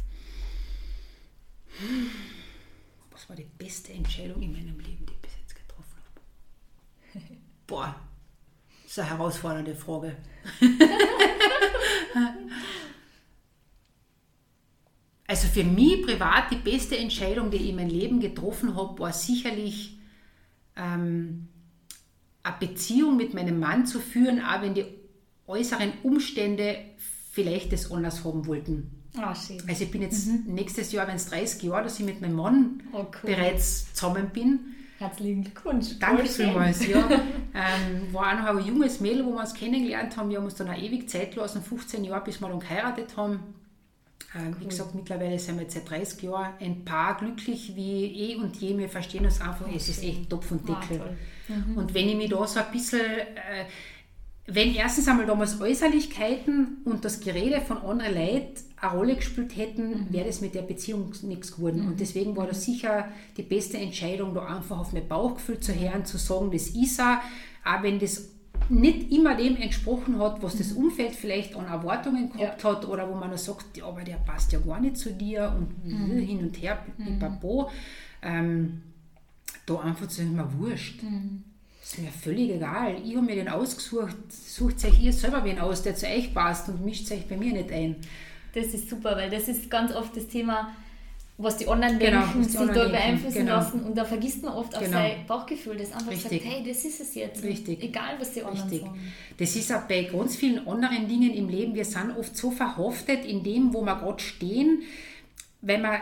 Was war die beste Entscheidung in meinem Leben, die ich bis jetzt getroffen habe? Boah, das ist eine herausfordernde Frage. also für mich privat die beste Entscheidung, die ich in meinem Leben getroffen habe, war sicherlich ähm, eine Beziehung mit meinem Mann zu führen, auch wenn die äußeren Umstände vielleicht das anders haben wollten. Ah, schön. Also ich bin jetzt nächstes Jahr, wenn es 30 Jahre, dass ich mit meinem Mann Oh, cool. bereits zusammen bin. Herzlichen Glückwunsch. Danke vielmals. Ja. Ähm, war auch noch ein junges Mädel, wo wir uns kennengelernt haben. Wir haben uns dann auch ewig Zeit gelassen, 15 Jahre, bis wir dann geheiratet haben. Ähm, Wie gesagt, mittlerweile sind wir jetzt seit 30 Jahren ein Paar glücklich wie eh und je. Wir verstehen uns einfach. Es ist echt Topf und Ah, Deckel. toll. Und wenn ich mich da so ein bisschen, äh, wenn erstens einmal damals Äußerlichkeiten und das Gerede von anderen Leuten eine Rolle gespielt hätten, wäre das mit der Beziehung nichts geworden. Und deswegen war das sicher die beste Entscheidung, da einfach auf mein Bauchgefühl zu hören, zu sagen, das ist er, auch wenn das nicht immer dem entsprochen hat, was das Umfeld vielleicht an Erwartungen gehabt hat oder wo man dann sagt, ja, aber der passt ja gar nicht zu dir und hin und her, pipapo. Ähm, da einfach zu sagen, mir wurscht. Ist mir völlig egal. Ich habe mir den ausgesucht. Sucht euch ihr selber wen aus, der zu euch passt und mischt euch bei mir nicht ein. Das ist super, weil das ist ganz oft das Thema, was die anderen Genau, denken, sich da beeinflussen genau. lassen und da vergisst man oft auf Genau. sein Bauchgefühl, das einfach Richtig. sagt, hey, das ist es jetzt. Richtig. Egal, was die anderen Richtig. sagen. Das ist auch bei ganz vielen anderen Dingen im Leben. Wir sind oft so verhaftet in dem, wo wir gerade stehen, weil wir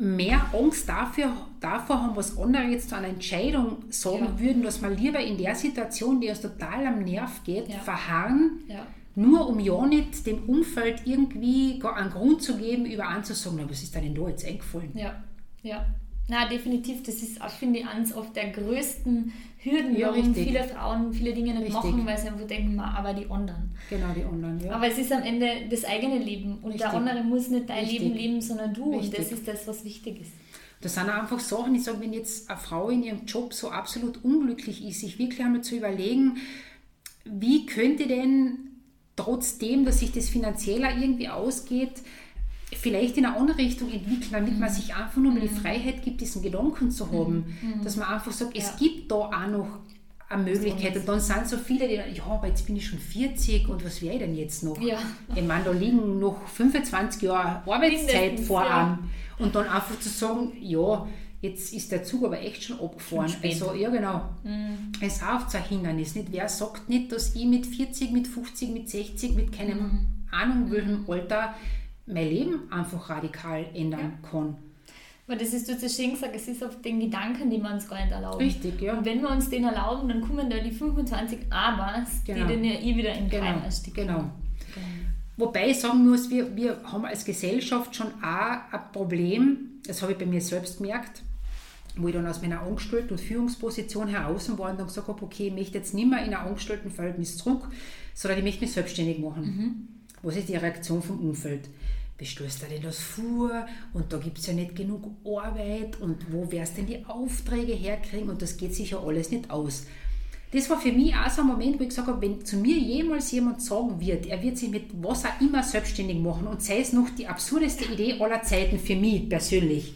mehr Angst dafür, davor haben, was andere jetzt zu einer Entscheidung sagen Ja. würden, dass wir lieber in der Situation, die uns total am Nerv geht, Ja. verharren, Ja. nur um ja nicht dem Umfeld irgendwie einen Grund zu geben, über anzusagen, was ist denn da jetzt eingefallen? Ja, ja. Na, definitiv, das ist, finde ich, eines oft der größten Hürden, Ja, warum richtig. viele Frauen viele Dinge nicht Richtig. machen, weil sie einfach denken, "Ma, aber die anderen. Genau, die anderen, ja. Aber es ist am Ende das eigene Leben und der Richtig. andere muss nicht dein. Leben leben, sondern du. Und das ist das, was wichtig ist. Das sind auch einfach Sachen, ich sage, wenn jetzt eine Frau in ihrem Job so absolut unglücklich ist, sich wirklich einmal zu überlegen, wie könnte denn trotzdem, dass sich das finanzieller irgendwie ausgeht, vielleicht in eine andere Richtung entwickeln, damit man sich einfach nur mal die Freiheit gibt, diesen Gedanken zu haben. Dass man einfach sagt, es Ja. gibt da auch noch eine Möglichkeit. Und dann sind so viele, die sagen, ja, aber jetzt bin ich schon 40 und was wäre ich denn jetzt noch? Ja. Ich meine, da liegen noch 25 Jahre Arbeitszeit vor ja. Und dann einfach zu sagen, ja, jetzt ist der Zug aber echt schon abgefahren. Schon also, ja, genau. Es ist auch ein Hindernis. Nicht? Wer sagt nicht, dass ich mit 40, mit 50, mit 60, mit keinem Ahnung welchem Alter mein Leben einfach radikal ändern kann. Weil das ist, du hast ja schön gesagt, es ist oft den Gedanken, die wir uns gar nicht erlauben. Richtig, ja. Und wenn wir uns den erlauben, dann kommen da die 25 Abers, Genau. die dann ja eh wieder in Keim Genau, ersticken. genau. Wobei ich sagen muss, wir, wir haben als Gesellschaft schon auch ein Problem, das habe ich bei mir selbst gemerkt, wo ich dann aus meiner Angestellten- und Führungsposition heraus war und dann gesagt habe, okay, ich möchte jetzt nicht mehr in ein Angestelltenverhältnis zurück, sondern ich möchte mich selbstständig machen. Was ist die Reaktion vom Umfeld? Wie stößt er denn das vor? Und da gibt es ja nicht genug Arbeit und wo wirst denn die Aufträge herkriegen? Und das geht sich ja alles nicht aus. das war für mich auch so ein Moment, wo ich gesagt habe, wenn zu mir jemals jemand sagen wird, er wird sich mit was auch immer selbstständig machen und sei es noch die absurdeste Idee aller Zeiten für mich persönlich,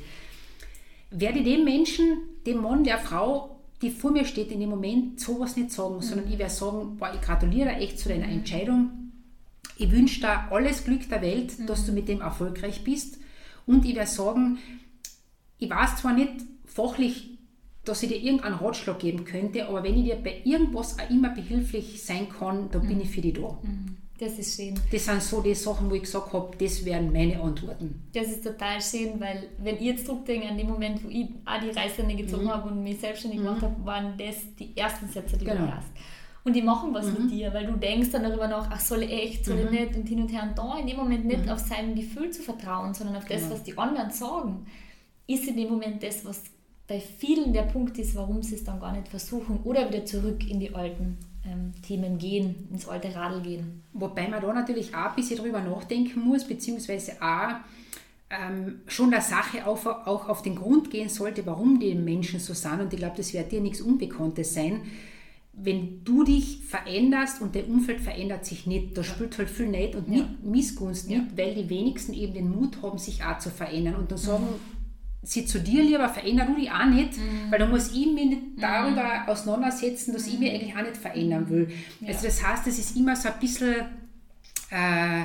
werde ich dem Menschen, dem Mann, der Frau, die vor mir steht, in dem Moment sowas nicht sagen, mhm. sondern ich werde sagen, boah, ich gratuliere echt zu deiner Entscheidung. Ich wünsche dir alles Glück der Welt, mhm. dass du mit dem erfolgreich bist. Und ich werde sagen, ich weiß zwar nicht fachlich dass ich dir irgendeinen Ratschlag geben könnte, aber wenn ich dir bei irgendwas auch immer behilflich sein kann, dann mhm. bin ich für dich da. Mhm. Das ist schön. Das sind so die Sachen, wo ich gesagt habe, das wären meine Antworten. Das ist total schön, weil wenn ich jetzt zurückdenke an den Moment, wo ich auch die Reißleine gezogen mhm. habe und mich selbstständig gemacht mhm. habe, waren das die ersten Sätze, die genau. du hast. Und die machen was mhm. mit dir, weil du denkst dann darüber nach, ach soll ich echt, soll ich mhm. nicht und hin und her und da in dem Moment nicht auf sein Gefühl zu vertrauen, sondern auf das, genau. was die anderen sagen, ist in dem Moment das, was bei vielen der Punkt ist, warum sie es dann gar nicht versuchen oder wieder zurück in die alten ähm, Themen gehen, ins alte Radl gehen. Wobei man da natürlich auch ein bisschen drüber nachdenken muss, beziehungsweise auch ähm, schon der Sache auch, auch auf den Grund gehen sollte, warum die Menschen so sind. Und ich glaube, das wird dir nichts Unbekanntes sein. Wenn du dich veränderst und dein Umfeld verändert sich nicht, da spielt halt viel Neid und ja. Missgunst nicht, ja. weil die wenigsten eben den Mut haben, sich auch zu verändern und dann sagen, mhm sie zu dir lieber, veränder du dich auch nicht, mhm. weil da muss ich mich nicht darüber mhm. auseinandersetzen, dass ich mich mhm. eigentlich auch nicht verändern will. Ja. Also das heißt, es ist immer so ein bisschen, äh,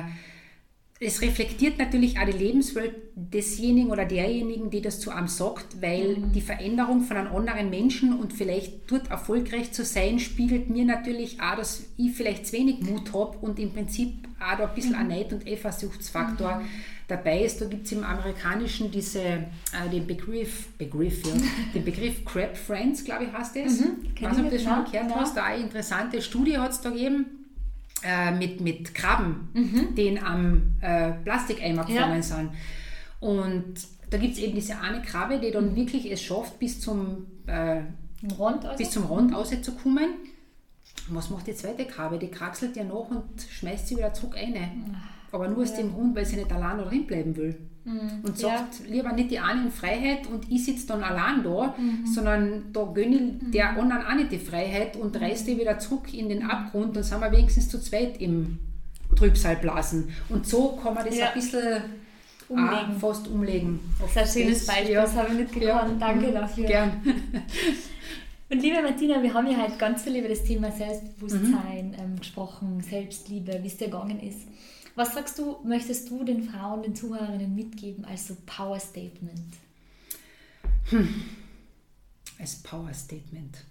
es reflektiert natürlich auch die Lebenswelt desjenigen oder derjenigen, die das zu einem sagt, weil mhm. die Veränderung von einem anderen Menschen und vielleicht dort erfolgreich zu sein, spiegelt mir natürlich auch, dass ich vielleicht zu wenig Mut habe und im Prinzip auch da ein bisschen mhm. ein Neid- und Eifersuchtsfaktor mhm dabei ist. Da gibt es im Amerikanischen diese, äh, den Begriff, Begriff ja, den Begriff Crab Friends, glaube ich, heißt das. Mhm, ich weiß nicht, ob du das schon gehört ja. hast. Da eine interessante Studie hat es da gegeben. Äh, mit, mit Krabben, mhm. die am äh, Plastikeimer gefangen ja. sind. Und da gibt es eben diese eine Krabbe, die dann mhm. wirklich es schafft, bis zum, äh, Rand, also? bis zum Rand rauszukommen. Was macht die zweite Krabbe? Die kraxelt ja nach und schmeißt sie wieder zurück rein. Ach aber nur aus ja. dem Grund, weil sie nicht allein drin bleiben will. Mhm. Und sagt ja. lieber nicht die eine in Freiheit und ich sitze dann allein da, mhm. sondern da gönne ich mhm. der anderen auch nicht die Freiheit und mhm. reiße die wieder zurück in den Abgrund, dann sind wir wenigstens zu zweit im Trübsalblasen. Und so kann man das ja. ein bisschen umlegen. fast umlegen. Das ist ein schönes Beispiel, ja. das habe ich nicht gekannt. Danke mhm. dafür. Gern. Und liebe Martina, wir haben ja heute ganz viel über das Thema Selbstbewusstsein mhm. ähm, gesprochen, Selbstliebe, wie es dir gegangen ist. Was sagst du, möchtest du den Frauen, den Zuhörerinnen mitgeben als so Power Statement? Hm. Als Power Statement.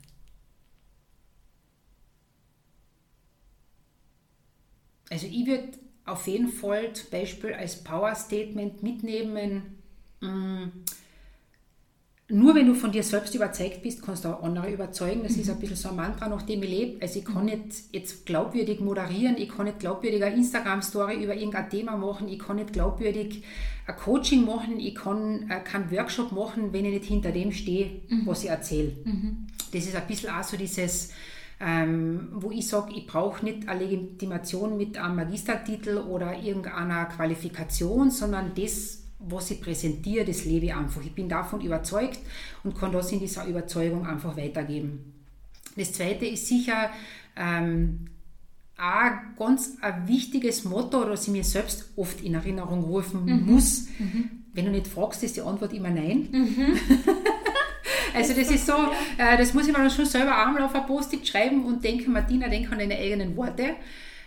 Also ich würde auf jeden Fall zum Beispiel als Power Statement mitnehmen, hm, nur wenn du von dir selbst überzeugt bist, kannst du auch andere überzeugen. Das mhm. ist ein bisschen so ein Mantra, nach dem ich lebe. Also ich kann mhm. nicht jetzt glaubwürdig moderieren, ich kann nicht glaubwürdig eine Instagram-Story über irgendein Thema machen, ich kann nicht glaubwürdig ein Coaching machen, ich kann äh, keinen Workshop machen, wenn ich nicht hinter dem stehe, mhm. was ich erzähle. Mhm. Das ist ein bisschen auch so dieses, ähm, wo ich sage, ich brauche nicht eine Legitimation mit einem Magistertitel oder irgendeiner Qualifikation, sondern das was ich präsentiere, das lebe ich einfach. Ich bin davon überzeugt und kann das in dieser Überzeugung einfach weitergeben. Das zweite ist sicher ähm, ein ganz ein wichtiges Motto, das ich mir selbst oft in Erinnerung rufen mhm. muss. Mhm. Wenn du nicht fragst, ist die Antwort immer nein. Mhm. also das ist so, äh, das muss ich mir schon selber einmal auf ein Post-it schreiben und denke, Martina, denk an deine eigenen Worte.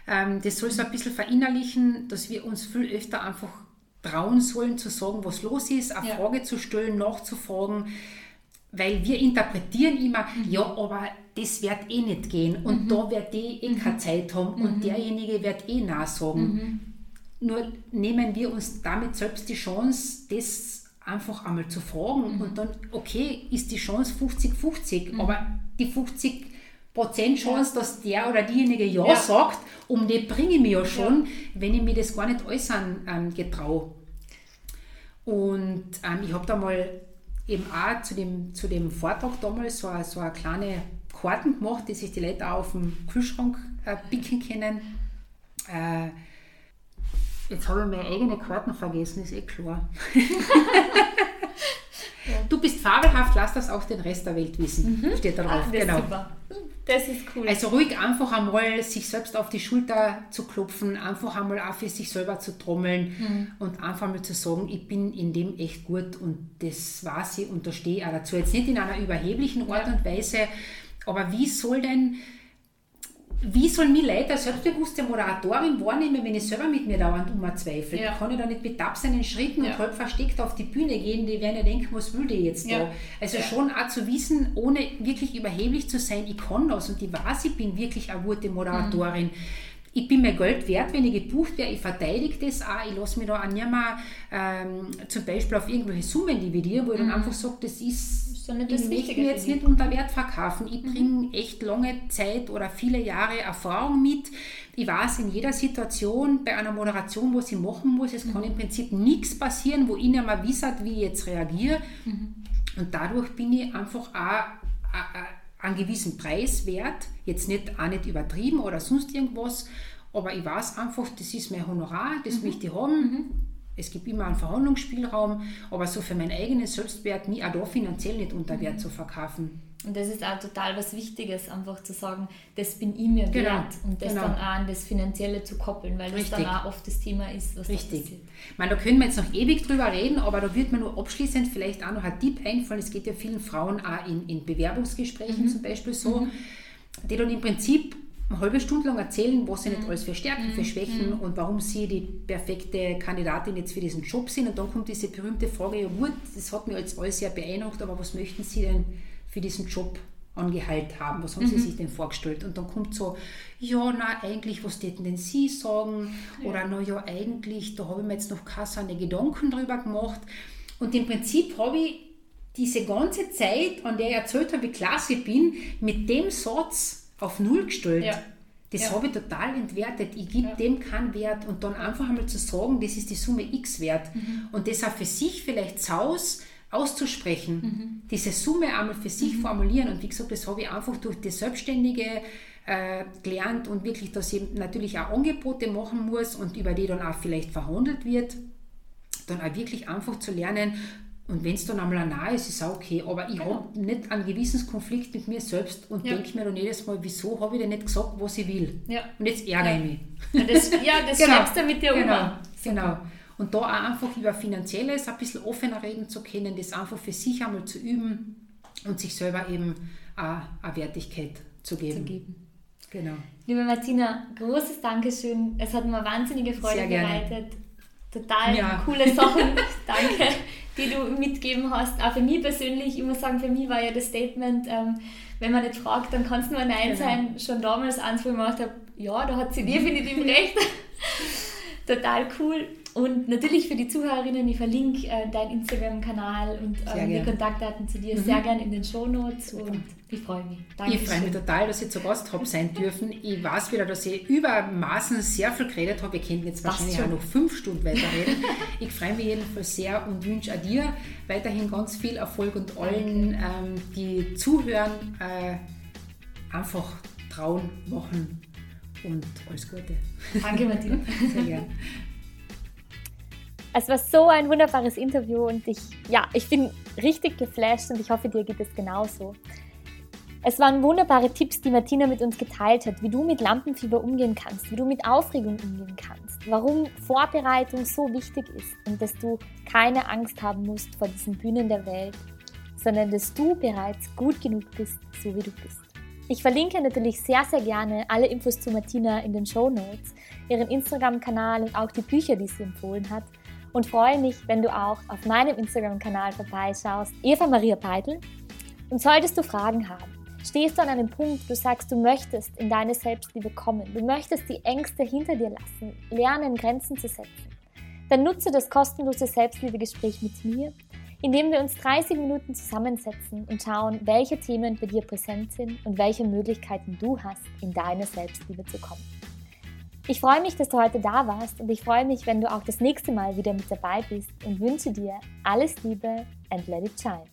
Ähm, das soll so ein bisschen verinnerlichen, dass wir uns viel öfter einfach trauen sollen, zu sagen, was los ist, eine ja. Frage zu stellen, nachzufragen, weil wir interpretieren immer, mhm. ja, aber das wird eh nicht gehen und mhm. da wird die eh keine mhm. Zeit haben und mhm. derjenige wird eh nachsagen. Mhm. Nur nehmen wir uns damit selbst die Chance, das einfach einmal zu fragen und dann, okay, ist die Chance 50-50, aber die 50 Prozent Chance, dass der oder diejenige Ja, ja. sagt, um die bringe ich mir ja schon, ja. wenn ich mir das gar nicht äußern ähm, getraue. Und ähm, ich habe da mal eben auch zu dem, zu dem Vortrag damals so, so eine kleine Karten gemacht, die sich die Leute auch auf dem Kühlschrank äh, picken können. Äh, jetzt habe ich meine eigene Karten vergessen, ist eh klar. Du bist fabelhaft, lass das auch den Rest der Welt wissen. Mhm. Steht da drauf. Ah, genau. Super. Das ist cool. Also ruhig einfach einmal sich selbst auf die Schulter zu klopfen, einfach einmal auch für sich selber zu trommeln mhm. und einfach mal zu sagen, ich bin in dem echt gut und das weiß ich und da stehe ich auch dazu. Jetzt nicht in einer überheblichen Art ja. und Weise, aber wie soll denn wie soll mich Leute als selbstbewusste Moderatorin wahrnehmen, wenn ich selber mit mir dauernd umzweifle? Ja. Kann ich da nicht betappt seinen Schritten ja. und halb versteckt auf die Bühne gehen? Die werden ja denken, was will die jetzt ja. da? Also ja. schon auch zu wissen, ohne wirklich überheblich zu sein, ich kann das und ich weiß, ich bin wirklich eine gute Moderatorin. Mhm. Ich bin mir Geld wert, wenn ich gebucht werde, ich verteidige das auch, ich lasse mich da auch nicht mehr ähm, zum Beispiel auf irgendwelche Summen dividieren, wo ich mhm. dann einfach sage, das ist sondern das ich möchte mir jetzt nicht unter Wert verkaufen. Ich mhm. bringe echt lange Zeit oder viele Jahre Erfahrung mit. Ich weiß in jeder Situation bei einer Moderation, was ich machen muss, es mhm. kann im Prinzip nichts passieren, wo ich nicht mehr weiß, wie ich jetzt reagiere. Mhm. Und dadurch bin ich einfach auch einen gewissen Preis wert, jetzt nicht, auch nicht übertrieben oder sonst irgendwas, aber ich weiß einfach, das ist mein Honorar, das mhm. möchte ich haben mhm es gibt immer einen Verhandlungsspielraum, aber so für meinen eigenen Selbstwert, mich auch da finanziell nicht unter Wert zu verkaufen. Und das ist auch total was Wichtiges, einfach zu sagen, das bin ich mir genau. wert und das genau. dann auch an das Finanzielle zu koppeln, weil Richtig. das dann auch oft das Thema ist, was Richtig. Da ich meine, da können wir jetzt noch ewig drüber reden, aber da wird mir nur abschließend vielleicht auch noch ein Tipp einfallen. Es geht ja vielen Frauen auch in, in Bewerbungsgesprächen mhm. zum Beispiel so, mhm. die dann im Prinzip eine halbe Stunde lang erzählen, was sie nicht mhm. alles für Stärken, für mhm. Schwächen mhm. und warum sie die perfekte Kandidatin jetzt für diesen Job sind. Und dann kommt diese berühmte Frage, ja gut, das hat mich jetzt alles sehr beeindruckt, aber was möchten Sie denn für diesen Job angeheilt haben? Was haben mhm. Sie sich denn vorgestellt? Und dann kommt so, ja, na eigentlich, was täten denn Sie sagen? Ja. Oder na ja, eigentlich, da habe ich mir jetzt noch keine Gedanken drüber gemacht. Und im Prinzip habe ich diese ganze Zeit, an der ich erzählt habe, wie klasse ich bin, mit dem Satz auf Null gestellt. Ja. Das ja. habe ich total entwertet. Ich gebe ja. dem keinen Wert und dann einfach einmal zu sagen, das ist die Summe X wert mhm. und das auch für sich vielleicht Saus auszusprechen, mhm. diese Summe einmal für sich mhm. formulieren und wie gesagt, das habe ich einfach durch das Selbstständige äh, gelernt und wirklich, dass ich natürlich auch Angebote machen muss und über die dann auch vielleicht verhandelt wird, dann auch wirklich einfach zu lernen, und wenn es dann einmal nahe ist, ist es auch okay. Aber ich genau. habe nicht einen gewissen Konflikt mit mir selbst und ja. denke mir dann jedes Mal, wieso habe ich denn nicht gesagt, was ich will? Ja. Und jetzt ärgere ich mich. Ja, das, ja, das genau. schleppst du mit dir genau. um. Genau. Und da auch einfach über Finanzielles ein bisschen offener reden zu können, das einfach für sich einmal zu üben und sich selber eben eine Wertigkeit zu geben. Zu geben. Genau. Liebe Martina, großes Dankeschön. Es hat mir wahnsinnige Freude bereitet. Total ja. coole Sachen. Danke die du mitgeben hast. Auch für mich persönlich, ich muss sagen, für mich war ja das Statement, ähm, wenn man nicht fragt, dann kann es nur Nein genau. sein. Schon damals eins, wo ich mir gedacht habe, ja, da hat sie definitiv recht. Total cool. Und natürlich für die Zuhörerinnen, ich verlinke äh, deinen Instagram-Kanal und ähm, die Kontaktdaten zu dir mhm. sehr gerne in den Show Notes und ich freue mich. Danke ich freue mich total, dass ich zu Gast habe sein dürfen. Ich weiß wieder, dass ich übermaßen sehr viel geredet habe. Wir könnten jetzt wahrscheinlich auch noch fünf Stunden weiterreden. ich freue mich jedenfalls sehr und wünsche auch dir weiterhin ganz viel Erfolg und allen, ähm, die zuhören, äh, einfach trauen, machen und alles Gute. Danke, Martina. Sehr gerne. Es war so ein wunderbares Interview und ich, ja, ich bin richtig geflasht und ich hoffe, dir geht es genauso. Es waren wunderbare Tipps, die Martina mit uns geteilt hat, wie du mit Lampenfieber umgehen kannst, wie du mit Aufregung umgehen kannst, warum Vorbereitung so wichtig ist und dass du keine Angst haben musst vor diesen Bühnen der Welt, sondern dass du bereits gut genug bist, so wie du bist. Ich verlinke natürlich sehr, sehr gerne alle Infos zu Martina in den Show Notes, ihren Instagram-Kanal und auch die Bücher, die sie empfohlen hat und freue mich, wenn du auch auf meinem Instagram-Kanal vorbeischaust, Eva Maria Peitel. Und solltest du Fragen haben, stehst du an einem Punkt, du sagst, du möchtest in deine Selbstliebe kommen, du möchtest die Ängste hinter dir lassen, lernen, Grenzen zu setzen, dann nutze das kostenlose Selbstliebegespräch mit mir, indem wir uns 30 Minuten zusammensetzen und schauen, welche Themen bei dir präsent sind und welche Möglichkeiten du hast, in deine Selbstliebe zu kommen. Ich freue mich, dass du heute da warst und ich freue mich, wenn du auch das nächste Mal wieder mit dabei bist und wünsche dir alles Liebe and let it shine.